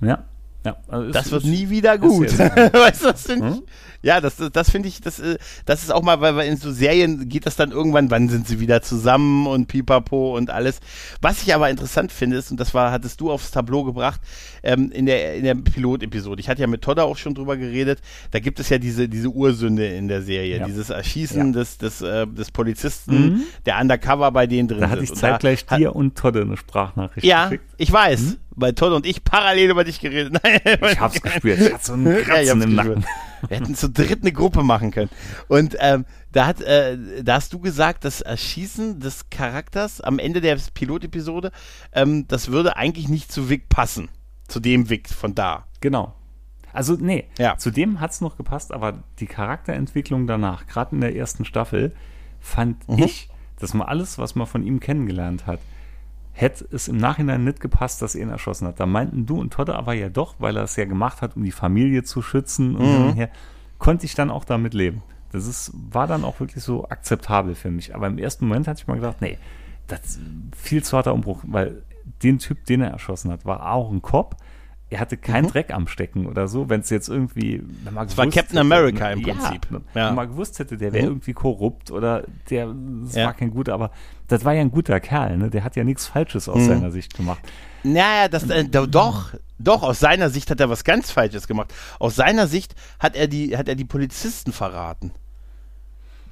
Ja. Ja also ist- Das wird ist- nie wieder ist gut. weißt du, das finde ich. Hm? Ja, das, das, finde ich, das, äh, das ist auch mal, weil, in so Serien geht das dann irgendwann, wann sind sie wieder zusammen und pipapo und alles. Was ich aber interessant finde, ist, und das war, hattest du aufs Tableau gebracht, ähm, in der, in der Pilot-Episode. Ich hatte ja mit Todda auch schon drüber geredet. Da gibt es ja diese, diese Ursünde in der Serie, Ja. dieses Erschießen Ja. des, des, äh, des Polizisten, Mhm. der undercover bei denen drin Da hatte ist. ich zeitgleich hat- dir und Todde eine Sprachnachricht Ja, geschickt. ich weiß, weil Todd und ich parallel über dich geredet. Nein, Ich hab's gespürt. Ich hatte so einen Ja, Kratzen hab's im gespürt. Nacken. Wir hätten zu dritt eine Gruppe machen können. Und ähm, da hat, äh, da hast du gesagt, das Erschießen des Charakters am Ende der Pilotepisode, ähm, das würde eigentlich nicht zu Vic passen. Zu dem Vic von da. Genau. Also, nee, Ja. zu dem hat's noch gepasst, aber die Charakterentwicklung danach, gerade in der ersten Staffel, fand Mhm. ich, dass man alles, was man von ihm kennengelernt hat, hätte es im Nachhinein nicht gepasst, dass er ihn erschossen hat. Da meinten du und Todde aber ja doch, weil er es ja gemacht hat, um die Familie zu schützen und Mhm. her, konnte ich dann auch damit leben. Das ist, war dann auch wirklich so akzeptabel für mich. Aber im ersten Moment hatte ich mal gedacht, nee, das ist viel zu harter Umbruch, weil den Typ, den er erschossen hat, war auch ein Cop. Er hatte keinen Dreck am Stecken oder so, wenn es jetzt irgendwie. Wenn man Es war Captain hätte, America im ja, Prinzip. ne, Ja. Wenn man gewusst hätte, der wäre Mhm. irgendwie korrupt oder der das Ja. war kein guter, aber das war ja ein guter Kerl, ne? Der hat ja nichts Falsches aus Mhm. seiner Sicht gemacht. Naja, das, äh, do- doch, doch, aus seiner Sicht hat er was ganz Falsches gemacht. Aus seiner Sicht hat er die, hat er die Polizisten verraten.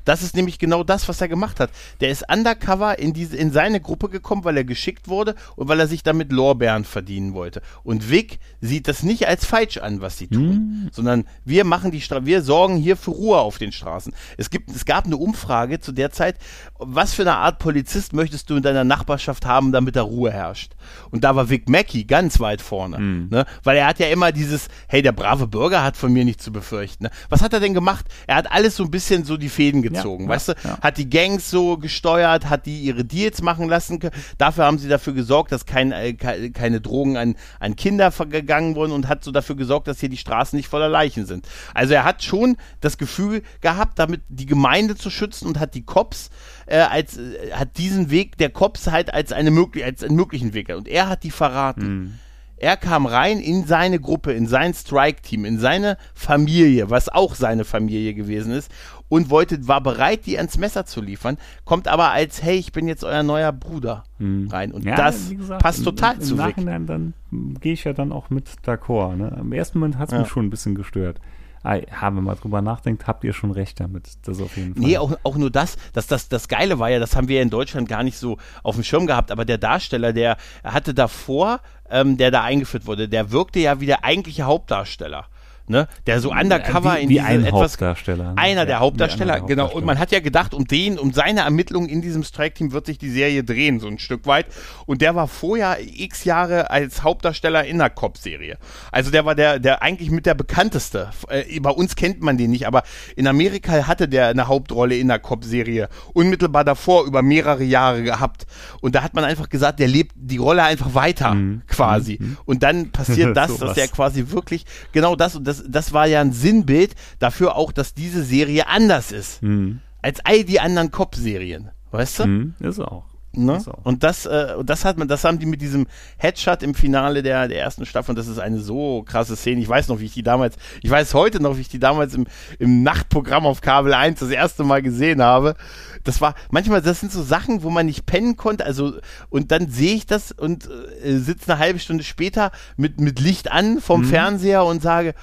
Das ist nämlich genau das, was er gemacht hat. Der ist undercover in, diese, in seine Gruppe gekommen, weil er geschickt wurde und weil er sich damit Lorbeeren verdienen wollte. Und Vic sieht das nicht als falsch an, was sie tun, sondern wir machen die Stra wir sorgen hier für Ruhe auf den Straßen. Es gibt, es gab eine Umfrage zu der Zeit, was für eine Art Polizist möchtest du in deiner Nachbarschaft haben, damit da Ruhe herrscht? Und da war Vic Mackey ganz weit vorne, ne? weil er hat ja immer dieses, hey, der brave Bürger hat von mir nichts zu befürchten. Ne? Was hat er denn gemacht? Er hat alles so ein bisschen so die Fäden gezogen, Ja, weißt du? ja. Hat die Gangs so gesteuert, hat die ihre Deals machen lassen. können. Dafür haben sie dafür gesorgt, dass kein, äh, ke- keine Drogen an, an Kinder vergegangen wurden und hat so dafür gesorgt, dass hier die Straßen nicht voller Leichen sind. Also er hat schon das Gefühl gehabt, damit die Gemeinde zu schützen und hat die Cops äh, als äh, hat diesen Weg der Cops halt als eine möglich als einen möglichen Weg und er hat die verraten. Er kam rein in seine Gruppe, in sein Strike-Team, in seine Familie, was auch seine Familie gewesen ist, und wollte, war bereit, die ans Messer zu liefern, kommt aber als, hey, ich bin jetzt euer neuer Bruder Hm. rein. Und Ja, das gesagt, passt im- total im, zu Im. Nachhinein dann gehe ich ja dann auch mit d'accord. Ne? Im ersten Moment hat es Ja. mich schon ein bisschen gestört. Ah, wenn man mal drüber nachdenkt, habt ihr schon recht damit. Das auf jeden Fall. Nee, auch, auch nur das, dass das, das Geile war ja, das haben wir ja in Deutschland gar nicht so auf dem Schirm gehabt, aber der Darsteller, der hatte davor, ähm, der da eingeführt wurde, der wirkte ja wie der eigentliche Hauptdarsteller. Ne? Der so undercover wie, in wie ein etwas Hauptdarsteller. ne? Einer der Ja, Hauptdarsteller, der genau. Und man hat ja gedacht, um den, um seine Ermittlungen in diesem Strike-Team wird sich die Serie drehen, so ein Stück weit. Und der war vorher x Jahre als Hauptdarsteller in einer Cop-Serie. Also der war der, der eigentlich mit der bekannteste. Äh, bei uns kennt man den nicht, aber in Amerika hatte der eine Hauptrolle in einer Cop-Serie. Unmittelbar davor über mehrere Jahre gehabt. Und da hat man einfach gesagt, der lebt die Rolle einfach weiter, Mhm. quasi. Und dann passiert das, dass Sowas. der quasi wirklich, genau das, und das, das war ja ein Sinnbild dafür auch, dass diese Serie anders ist. Mhm. Als all die anderen Cop-Serien. Weißt du? Mhm, ist auch. Ne? Ist auch. Und das, äh, und das hat man, das haben die mit diesem Headshot im Finale der, der ersten Staffel, und das ist eine so krasse Szene. Ich weiß noch, wie ich die damals, ich weiß heute noch, wie ich die damals im, im Nachtprogramm auf Kabel 1 das erste Mal gesehen habe. Das war, manchmal, das sind so Sachen, wo man nicht pennen konnte, also, und dann sehe ich das und äh, sitze eine halbe Stunde später mit, mit Licht an vom Fernseher und sage,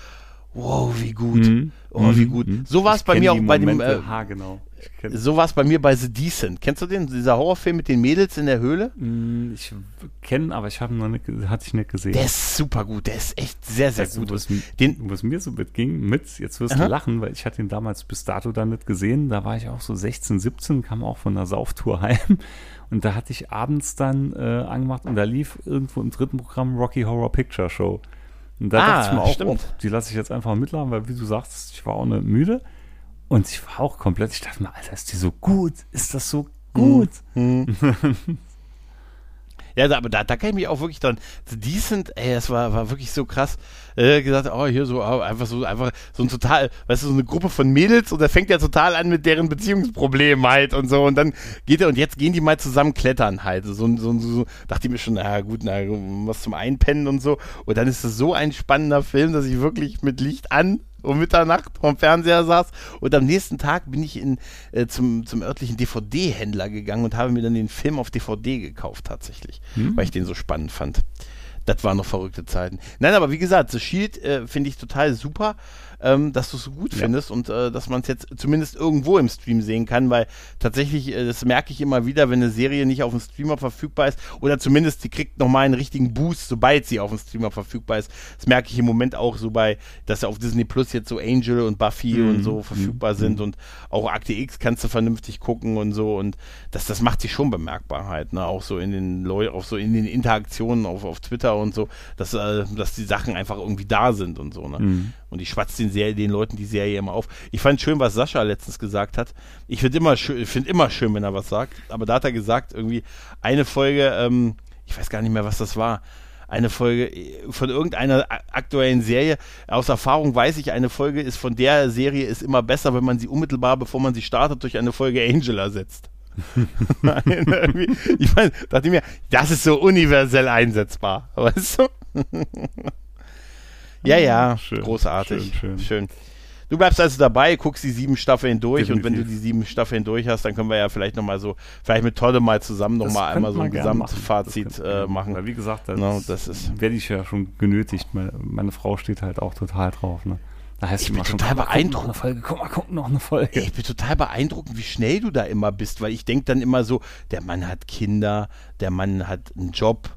wow, wie gut. Mhm. Oh, wie Mhm. gut. Mhm. So war es bei mir auch bei dem, äh. Ich kenn- so war es bei mir bei The Decent. Kennst du den? Dieser Horrorfilm mit den Mädels in der Höhle? Mm, Ich kenne, aber ich habe ihn noch nicht, hatte ich nicht gesehen. Der ist super gut. Der ist echt sehr, sehr Also, gut. was, Den- was mir so mitging, mit, jetzt wirst Aha. du lachen, weil ich hatte ihn damals bis dato dann nicht gesehen. Da war ich auch so 16, 17, kam auch von einer Sauftour heim. Und da hatte ich abends dann äh, angemacht und da lief irgendwo im dritten Programm Rocky Horror Picture Show. Und da Ah, dachte ich mir auch, stimmt. oh, die lasse ich jetzt einfach mitlaufen, weil wie du sagst, ich war auch nicht müde. Und ich war auch komplett, ich dachte mir, Alter, ist die so gut? Ist das so gut? Ja, aber da, da kann ich mich auch wirklich dran. The Decent, ey, das war, war wirklich so krass. Äh, gesagt, oh, hier so, oh, einfach so, einfach so ein total, weißt du, so eine Gruppe von Mädels und da fängt ja total an mit deren Beziehungsproblemen halt und so und dann geht er und jetzt gehen die mal zusammen klettern halt. So, so, so, so dachte ich mir schon, na gut, na, was zum Einpennen und so. Und dann ist es so ein spannender Film, dass ich wirklich mit Licht an um Mitternacht vorm Fernseher saß und am nächsten Tag bin ich in, äh, zum, zum örtlichen DVD-Händler gegangen und habe mir dann den Film auf DVD gekauft tatsächlich, weil ich den so spannend fand. Das waren noch verrückte Zeiten. Nein, aber wie gesagt, The Shield äh, finde ich total super, ähm, dass du es so gut Ja. findest und äh, dass man es jetzt zumindest irgendwo im Stream sehen kann, weil tatsächlich, äh, das merke ich immer wieder, wenn eine Serie nicht auf dem Streamer verfügbar ist oder zumindest die kriegt nochmal einen richtigen Boost, sobald sie auf dem Streamer verfügbar ist. Das merke ich im Moment auch so bei, dass auf Disney Plus jetzt so Angel und Buffy Mhm. und so verfügbar sind und auch Akte X kannst du vernünftig gucken und so und das, das macht sich schon bemerkbar halt, ne? auch so in den Leu auch so in den Interaktionen auf, auf Twitter und so, dass, äh, dass die Sachen einfach irgendwie da sind und so, ne? Mhm. Und ich schwatze den, Serie, den Leuten die Serie immer auf. Ich fand schön, was Sascha letztens gesagt hat. Ich finde immer, schön, find immer schön, wenn er was sagt. Aber da hat er gesagt, irgendwie eine Folge, ähm, ich weiß gar nicht mehr, was das war. Eine Folge äh, von irgendeiner aktuellen Serie. Aus Erfahrung weiß ich, eine Folge ist von der Serie ist immer besser, wenn man sie unmittelbar, bevor man sie startet, durch eine Folge Angel ersetzt. Irgendwie, ich meine, dachte mir, das ist so universell einsetzbar. Weißt du? Ja, ja, Schön, großartig. schön, schön. Du bleibst also dabei, guckst die sieben Staffeln durch und wenn du Definitiv. die sieben Staffeln durch hast, dann können wir ja vielleicht nochmal so, vielleicht mit Todde mal zusammen nochmal einmal so ein machen. Gesamtfazit man äh, machen. Weil wie gesagt, das, Genau, das ist- werde ich ja schon genötigt. Meine, meine Frau steht halt auch total drauf. Ne? Da heißt Ich bin schon, total "Guck mal, guck beeindruckt." noch eine Folge, guck mal, guck noch eine Folge. Ich bin total beeindruckend, wie schnell du da immer bist, weil ich denke dann immer so, der Mann hat Kinder, der Mann hat einen Job,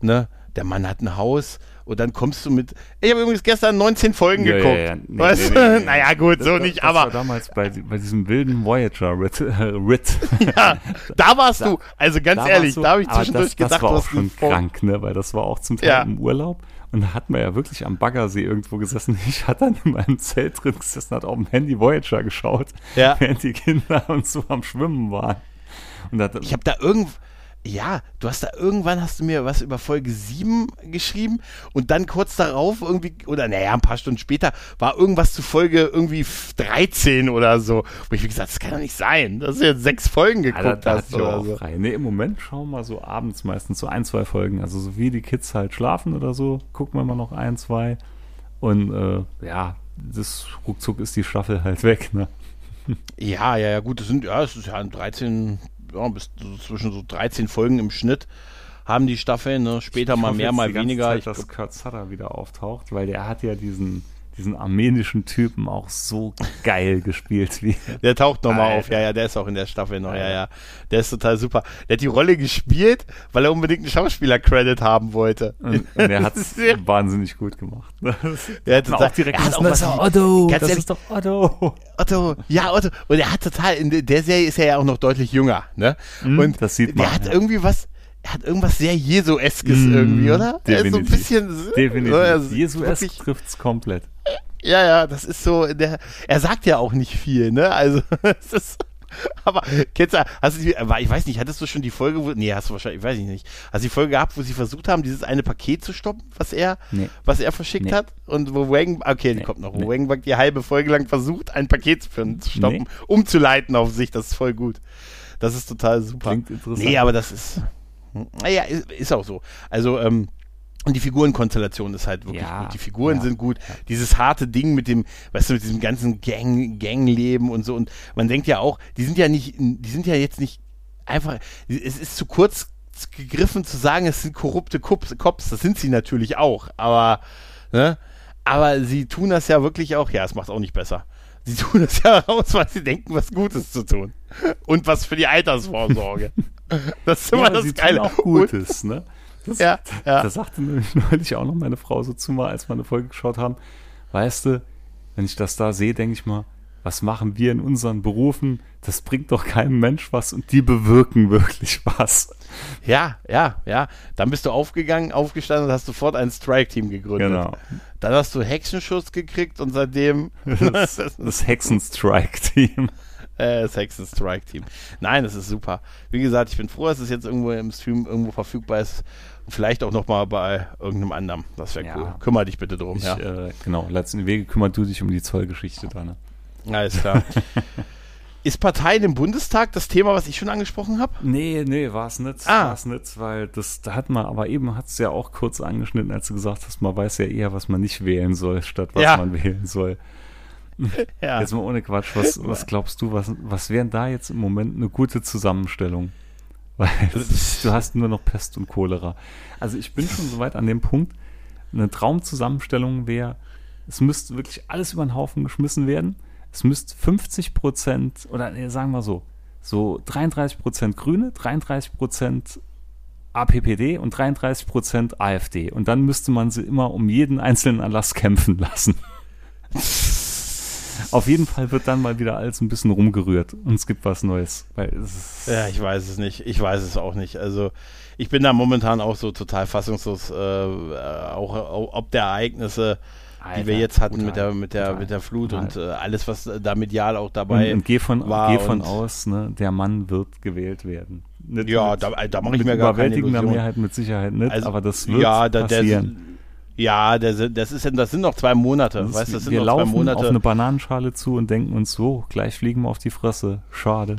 ne? Der Mann hat ein Haus und dann kommst du mit. Ich habe übrigens gestern 19 Folgen Ja, geguckt. ja, ja. Nee, weißt nee, nee, nee. Naja, gut, so Das- nicht, das aber war damals bei, bei diesem wilden Voyager-Ritt. Äh, ja, da warst du. Also ganz Da ehrlich, du- da habe ich aber zwischendurch gedacht, das war auch schon krank, ne? Weil das war auch zum Teil im Urlaub. Und da hat man ja wirklich am Baggersee irgendwo gesessen. Ich hatte dann in meinem Zelt drin gesessen, hat auf dem Handy Voyager geschaut, während die Kinder und so am Schwimmen waren. Und da, Ich habe da irgend, Ja, du hast da irgendwann hast du mir was über Folge 7 geschrieben und dann kurz darauf irgendwie, oder naja, ein paar Stunden später, war irgendwas zu Folge irgendwie 13 oder so. Wo ich wie gesagt, das kann doch nicht sein, dass du jetzt sechs Folgen geguckt Ja, da, da hast. Oder so. frei. Nee, im Moment schauen wir so abends meistens so ein, zwei Folgen. Also so wie die Kids halt schlafen oder so, gucken wir mal noch ein, zwei. Und äh, ja, das ruckzuck ist die Staffel halt weg, ne? Ja, ja, ja, gut, das sind, ja, es ist ja ein 13, ja, bis so zwischen so 13 Folgen im Schnitt haben die Staffeln, ne? Später Ich mal mehr, mal weniger. Zeit, Ich dass Kurt Sutter wieder auftaucht, weil der hat ja diesen, diesen armenischen Typen auch so geil gespielt, wie der taucht nochmal auf, ja, ja, der ist auch in der Staffel noch, ja, ja. Der ist total super. Der hat die Rolle gespielt, weil er unbedingt einen Schauspieler-Credit haben wollte. Und, und er hat Das es wahnsinnig gut gemacht. Der hat total- auch direkt er hat gesagt, auch das was- Otto, ganz das ehrlich- ist doch Otto. Otto, ja, Otto. Und er hat total, in der Serie ist er ja auch noch deutlich jünger, ne? Mhm, und das sieht der man, hat ja. irgendwie was, er hat irgendwas sehr Jesu-eskes Mhm, irgendwie, oder? Er ist so ein definitiv. bisschen, Definitiv. Also, Jesus wirklich- trifft's komplett. Ja, ja, das ist so, der, er sagt ja auch nicht viel, ne? Also, es ist, aber, kennst du, hast du ich weiß nicht, hattest du schon die Folge, wo, nee, hast du wahrscheinlich, ich weiß ich nicht, hast du die Folge gehabt, wo sie versucht haben, dieses eine Paket zu stoppen, was er, Nee. was er verschickt Nee. hat? Und wo Wang, okay, die Nee. kommt noch, wo Nee. Wagenbach die halbe Folge lang versucht, ein Paket zu, finden, zu stoppen, umzuleiten auf sich, das ist voll gut. Das ist total super. Klingt interessant. Nee, aber das ist, naja, ist, ist auch so. Also, ähm, und die Figurenkonstellation ist halt wirklich Ja, gut. Die Figuren ja, sind gut. Dieses harte Ding mit dem, weißt du, mit diesem ganzen Gang, Gangleben und so. Und man denkt ja auch, die sind ja nicht, die sind ja jetzt nicht einfach, es ist zu kurz gegriffen zu sagen, es sind korrupte Cops. Das sind sie natürlich auch. Aber, ne? Aber sie tun das ja wirklich auch, ja, es macht auch nicht besser. Sie tun das ja raus, weil sie denken, was Gutes zu tun. Und was für die Altersvorsorge. Das ist immer ja, das Geile. auch Gutes, ne? Das, Ja, ja. Da sagte nämlich neulich auch noch meine Frau so zu mal, als wir eine Folge geschaut haben, weißt du, wenn ich das da sehe, denke ich mal, was machen wir in unseren Berufen? Das bringt doch keinem Mensch was und die bewirken wirklich was. Ja, ja, ja. Dann bist du aufgegangen, aufgestanden und hast sofort ein Strike-Team gegründet. Genau. Dann hast du Hexenschuss gekriegt und seitdem Das, das, das Hexen-Strike-Team. Äh, das Hexen-Strike-Team. Nein, das ist super. Wie gesagt, ich bin froh, dass es jetzt irgendwo im Stream irgendwo verfügbar ist. Vielleicht auch nochmal bei irgendeinem anderen. Das wäre Ja. cool. Kümmer dich bitte drum. Ich, ja. äh, genau, letzten Wege kümmert du dich um die Zollgeschichte da, ne? Alles klar. ist Parteien im Bundestag das Thema, was ich schon angesprochen habe? Nee, nee, war es nicht. Ah. War es nicht, weil das, da hat man, aber eben hat es ja auch kurz angeschnitten, als du gesagt hast, man weiß ja eher, was man nicht wählen soll, statt was Ja. man wählen soll. Ja. Jetzt mal ohne Quatsch, was, was glaubst du, was, was wären da jetzt im Moment eine gute Zusammenstellung? Weil du hast nur noch Pest und Cholera. Also ich bin schon soweit an dem Punkt, eine Traumzusammenstellung wäre, es müsste wirklich alles über den Haufen geschmissen werden. Es müsste 50 Prozent, oder nee, sagen wir so, so 33 Prozent Grüne, 33 Prozent APPD und 33 Prozent AfD. Und dann müsste man sie immer um jeden einzelnen Erlass kämpfen lassen. Auf jeden Fall wird dann mal wieder alles ein bisschen rumgerührt und es gibt was Neues. Ja, ich weiß es nicht. Ich weiß es auch nicht. Also ich bin da momentan auch so total fassungslos, äh, äh, auch, ob der Ereignisse, die wir Alter, jetzt hatten mit der mit der mit der Flut brutal. und äh, alles, was da medial auch dabei. und, und geh von, war geh von aus, ne, der Mann wird gewählt werden. Nicht ja, mit- da, da mache ich mir gar keine überwältigender. Mehrheit mit Sicherheit nicht, Also, aber das wird ja, da, der, passieren. Ja, der, das ist das sind noch zwei Monate, Das weißt das sind wir noch zwei laufen Monate. auf eine Bananenschale zu und denken uns so, gleich fliegen wir auf die Fresse. Schade.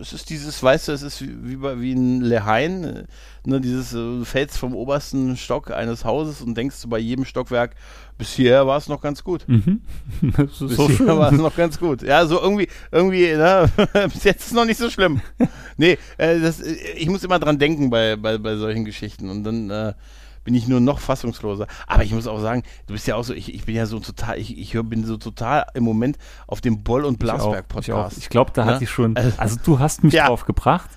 es ist dieses, weißt du, es ist wie, bei- wie ein Lehain, ne, dieses, äh, du fällst vom obersten Stock eines Hauses und denkst du bei jedem Stockwerk, bis hierher war es noch ganz gut. Mhm. Das ist Bis so hierher war es noch ganz gut. Ja, so irgendwie, irgendwie, ne, bis jetzt ist es noch nicht so schlimm. nee, äh, das, äh, ich muss immer dran denken bei, bei, bei solchen Geschichten und dann äh, bin ich nur noch fassungsloser. Aber ich muss auch sagen, du bist ja auch so, ich, ich bin ja so total, ich, ich bin so total im Moment auf dem Boll- und Ich Blasberg-Podcast. Ich, auch. ich glaube, da Ne? hatte ich schon, Also- also du hast mich Ja. drauf gebracht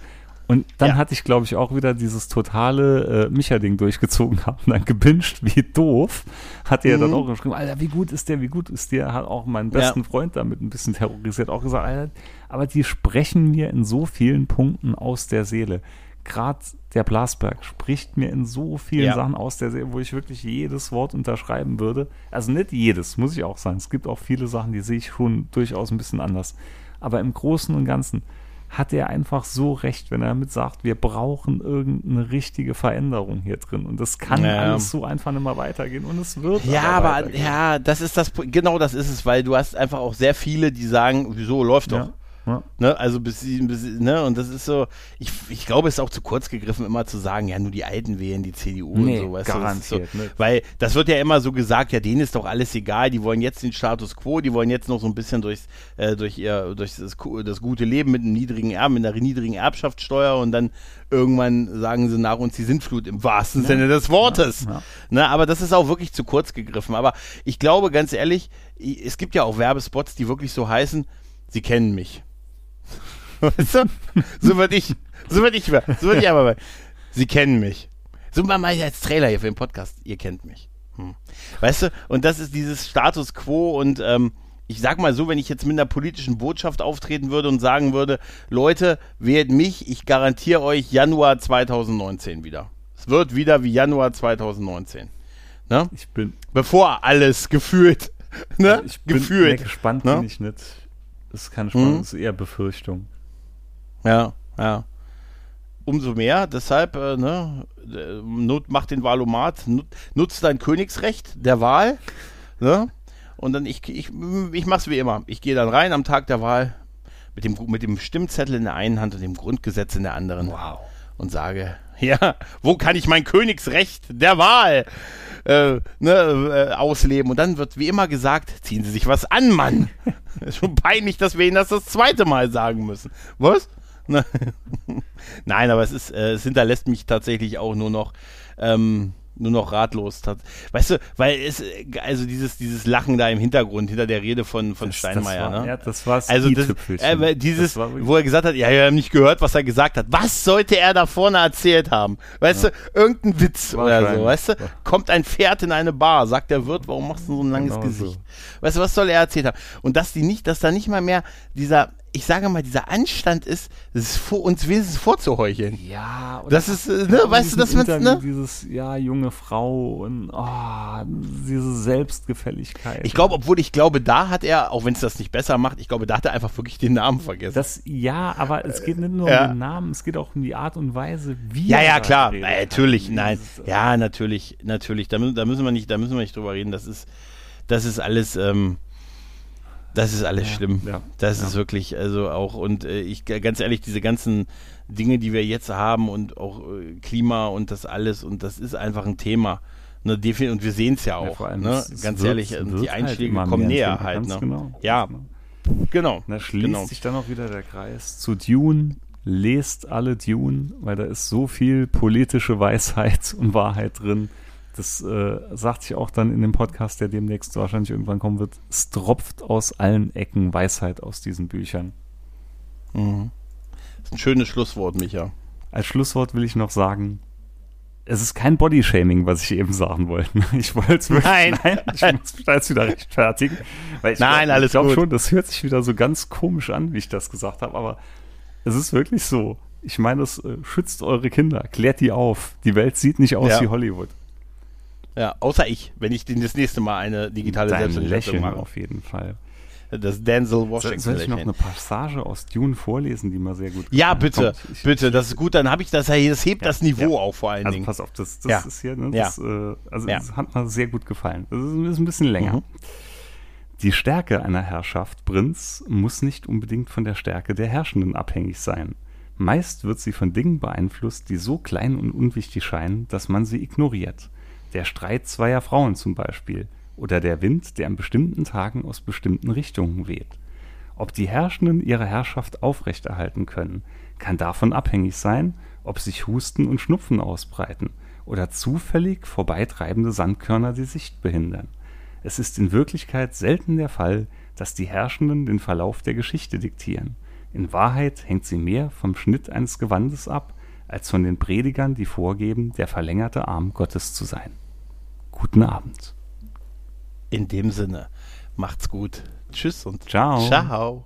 und dann Ja. hatte ich, glaube ich, auch wieder dieses totale äh, Micha-Ding durchgezogen, haben dann gebinged, wie doof. Hat er dann Mhm. auch geschrieben, Alter, wie gut ist der, wie gut ist der, hat auch meinen Ja. besten Freund damit ein bisschen terrorisiert, auch gesagt, Alter, aber die sprechen mir in so vielen Punkten aus der Seele. Gerade der Blasberg spricht mir in so vielen Ja. Sachen aus der Seele, wo ich wirklich jedes Wort unterschreiben würde. Also nicht jedes, muss ich auch sagen. Es gibt auch viele Sachen, die sehe ich schon durchaus ein bisschen anders. Aber im Großen und Ganzen hat er einfach so recht, wenn er damit sagt, wir brauchen irgendeine richtige Veränderung hier drin. Und das kann Ja. alles so einfach nicht mehr weitergehen. Und es wird. Ja, aber weitergehen. ja, das ist das, genau das ist es, weil du hast einfach auch sehr viele, die sagen, wieso läuft doch. Ja. Ja. Ne, also bis, sie- bis ne, und das ist so, ich, ich glaube, es ist auch zu kurz gegriffen, immer zu sagen, ja, nur die Alten wählen die CDU Nee, und so, weißt du, das ist so, garantiert nicht. weil das wird ja immer so gesagt, ja, denen ist doch alles egal, die wollen jetzt den Status quo, die wollen jetzt noch so ein bisschen durchs, äh, durch ihr, durch das, das gute Leben mit einem niedrigen Erb, mit einer niedrigen Erbschaftssteuer und dann irgendwann sagen sie nach uns die Sintflut im wahrsten Sinne des Wortes. Ja, ja. Ne, aber das ist auch wirklich zu kurz gegriffen. Aber ich glaube, ganz ehrlich, es gibt ja auch Werbespots, die wirklich so heißen, sie kennen mich. Weißt du? So würde ich, so würde ich, so würde ich aber, sie kennen mich. So mal als Trailer hier für den Podcast, ihr kennt mich. Hm. Weißt du, und das ist dieses Status quo und ähm, ich sag mal so, wenn ich jetzt mit einer politischen Botschaft auftreten würde und sagen würde, Leute, wählt mich, ich garantiere euch Januar 2019 wieder. Es wird wieder wie Januar 2019. Ne? Ich bin, Bevor alles gefühlt, ne? Also ich bin gefühlt. gespannt, ne? bin ich nicht. Das ist keine Spannung, Mhm. das ist eher Befürchtung. Ja, ja. Umso mehr, deshalb, äh, ne, Not macht den Wahlomat, nut, nutzt dein Königsrecht der Wahl, ne? Und dann, ich, ich, ich mach's wie immer. Ich gehe dann rein am Tag der Wahl mit dem, mit dem Stimmzettel in der einen Hand und dem Grundgesetz in der anderen. Wow. Und sage, ja, wo kann ich mein Königsrecht der Wahl äh, ne, äh, ausleben? Und dann wird wie immer gesagt, ziehen Sie sich was an, Mann. ist schon peinlich, dass wir Ihnen das das zweite Mal sagen müssen. Was? Ne? Nein, aber es ist, äh, es hinterlässt mich tatsächlich auch nur noch, ähm, nur noch ratlos. Weißt du, weil es, also dieses, dieses Lachen da im Hintergrund, hinter der Rede von, von Das- Steinmeier, das war, ne? Ja, das war das Also das, äh, dieses, Das war wo er gesagt hat, ja, wir haben nicht gehört, was er gesagt hat. Was sollte er da vorne erzählt haben? Weißt du, irgendein Witz oder so, weißt du? Kommt ein Pferd in eine Bar, sagt der Wirt, warum machst du so ein langes Genau Gesicht? so. Weißt du, was soll er erzählt haben? Und dass die nicht, dass da nicht mal mehr dieser, ich sage mal, dieser Anstand ist, ist vor, uns wenigstens vorzuheucheln. Ja, und Das ist, äh, ne, weißt du, dass man, ne? Dieses, ja, junge Frau und oh, diese Selbstgefälligkeit. Ich glaube, obwohl ich glaube, da hat er, auch wenn es das nicht besser macht, ich glaube, da hat er einfach wirklich den Namen vergessen. das, ja, aber es geht nicht nur ja. um den Namen, es geht auch um die Art und Weise, wie Ja, er ja, klar. redet. Äh, natürlich, nein. Dieses, Ja, natürlich, natürlich. Da müssen, da müssen wir nicht, da müssen wir nicht drüber reden. Das ist, das ist alles, ähm, das ist alles Ja, schlimm. ja, das ja. ist wirklich, also auch, und äh, ich, ganz ehrlich, diese ganzen Dinge, die wir jetzt haben und auch äh, Klima und das alles, und das ist einfach ein Thema. Ne, und wir sehen es ja Ja, auch. vor allem, ne? es- Ganz ehrlich, die halt Einschläge immer kommen näher halt. Ne? genau, Ja, genau. Da schließt genau. sich dann auch wieder der Kreis zu Dune. Lest alle Dune, weil da ist so viel politische Weisheit und Wahrheit drin. Das äh, sagt sich auch dann in dem Podcast, der demnächst wahrscheinlich irgendwann kommen wird. Es tropft aus allen Ecken Weisheit aus diesen Büchern. Mhm. Das ist ein schönes Schlusswort, Micha. Als Schlusswort will ich noch sagen, es ist kein Bodyshaming, was ich eben sagen wollte. Ich wollte es wirklich, Nein. ich muss mich da jetzt wieder rechtfertigen. Weil ich Nein, glaub, alles Ich glaube schon, das hört sich wieder so ganz komisch an, wie ich das gesagt habe, aber es ist wirklich so. Ich meine, es äh, schützt eure Kinder, klärt die auf. Die Welt sieht nicht aus Ja. wie Hollywood. Ja, außer ich, wenn ich das nächste Mal eine digitale Selbstständigkeit Lächeln mache. auf jeden Fall. Das Denzel Washington. soll ich noch eine Passage aus Dune vorlesen, die mir sehr gut Ja, bitte, hat? Komm, ich- bitte, das ist gut, dann habe ich das, das hebt Ja, das Niveau ja. auf vor allen Also Dingen. pass auf, das, das Ja. ist hier, ne, das, äh, also das hat mir sehr gut gefallen. Das ist, ist ein bisschen länger. Mhm. Die Stärke einer Herrschaft, Prinz, muss nicht unbedingt von der Stärke der Herrschenden abhängig sein. Meist wird sie von Dingen beeinflusst, die so klein und unwichtig scheinen, dass man sie ignoriert. Der Streit zweier Frauen zum Beispiel. Oder der Wind, der an bestimmten Tagen aus bestimmten Richtungen weht. Ob die Herrschenden ihre Herrschaft aufrechterhalten können, kann davon abhängig sein, ob sich Husten und Schnupfen ausbreiten oder zufällig vorbeitreibende Sandkörner die Sicht behindern. Es ist in Wirklichkeit selten der Fall, dass die Herrschenden den Verlauf der Geschichte diktieren. In Wahrheit hängt sie mehr vom Schnitt eines Gewandes ab, als von den Predigern, die vorgeben, der verlängerte Arm Gottes zu sein. Guten Abend. In dem Sinne, macht's gut. Tschüss und Ciao. Ciao.